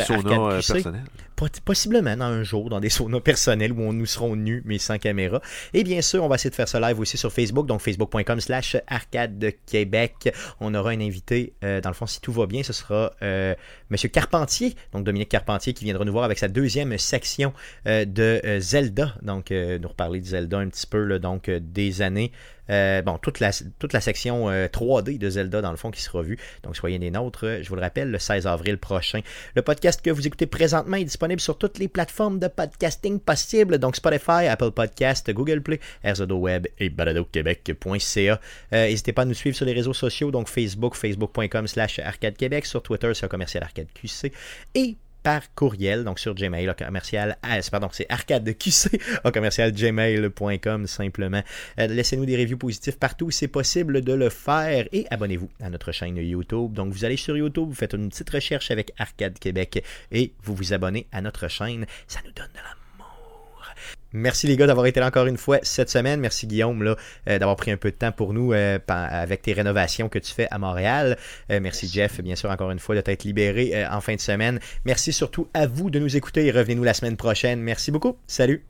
Possiblement dans un jour, dans des *laughs* saunas personnels où on nous serons nus mais sans caméra. Et bien sûr, on va essayer de faire ce live aussi sur Facebook, donc facebook.com slash arcade Québec. On aura un invité, euh, dans le fond, si tout va bien, ce sera euh, Monsieur Carpentier, donc Dominique Carpentier qui viendra nous voir avec sa deuxième section de Zelda. Donc nous reparler de Zelda un petit peu, donc des années euh, bon, toute la, toute la section 3D euh, de Zelda, dans le fond, qui sera vue. Donc, soyez des nôtres, je vous le rappelle, le 16 avril prochain. Le podcast que vous écoutez présentement est disponible sur toutes les plateformes de podcasting possibles, donc Spotify, Apple Podcast, Google Play, RZO Web et baladoquebec.ca. Euh, n'hésitez pas à nous suivre sur les réseaux sociaux, donc Facebook, facebook.com slash arcade Québec, sur Twitter, c'est commercial arcade QC. Et par courriel, donc sur Gmail, commercial, pardon, c'est arcadeqc, *laughs* commercial gmail.com simplement. Euh, laissez-nous des reviews positifs partout où c'est possible de le faire et abonnez-vous à notre chaîne YouTube. Donc vous allez sur YouTube, vous faites une petite recherche avec Arcade Québec et vous vous abonnez à notre chaîne. Ça nous donne de la Merci les gars d'avoir été là encore une fois cette semaine. Merci Guillaume là, euh, d'avoir pris un peu de temps pour nous euh, avec tes rénovations que tu fais à Montréal. Euh, merci Jeff, bien sûr, encore une fois, de t'être libéré en fin de semaine. Merci surtout à vous de nous écouter et revenez-nous la semaine prochaine. Merci beaucoup. Salut.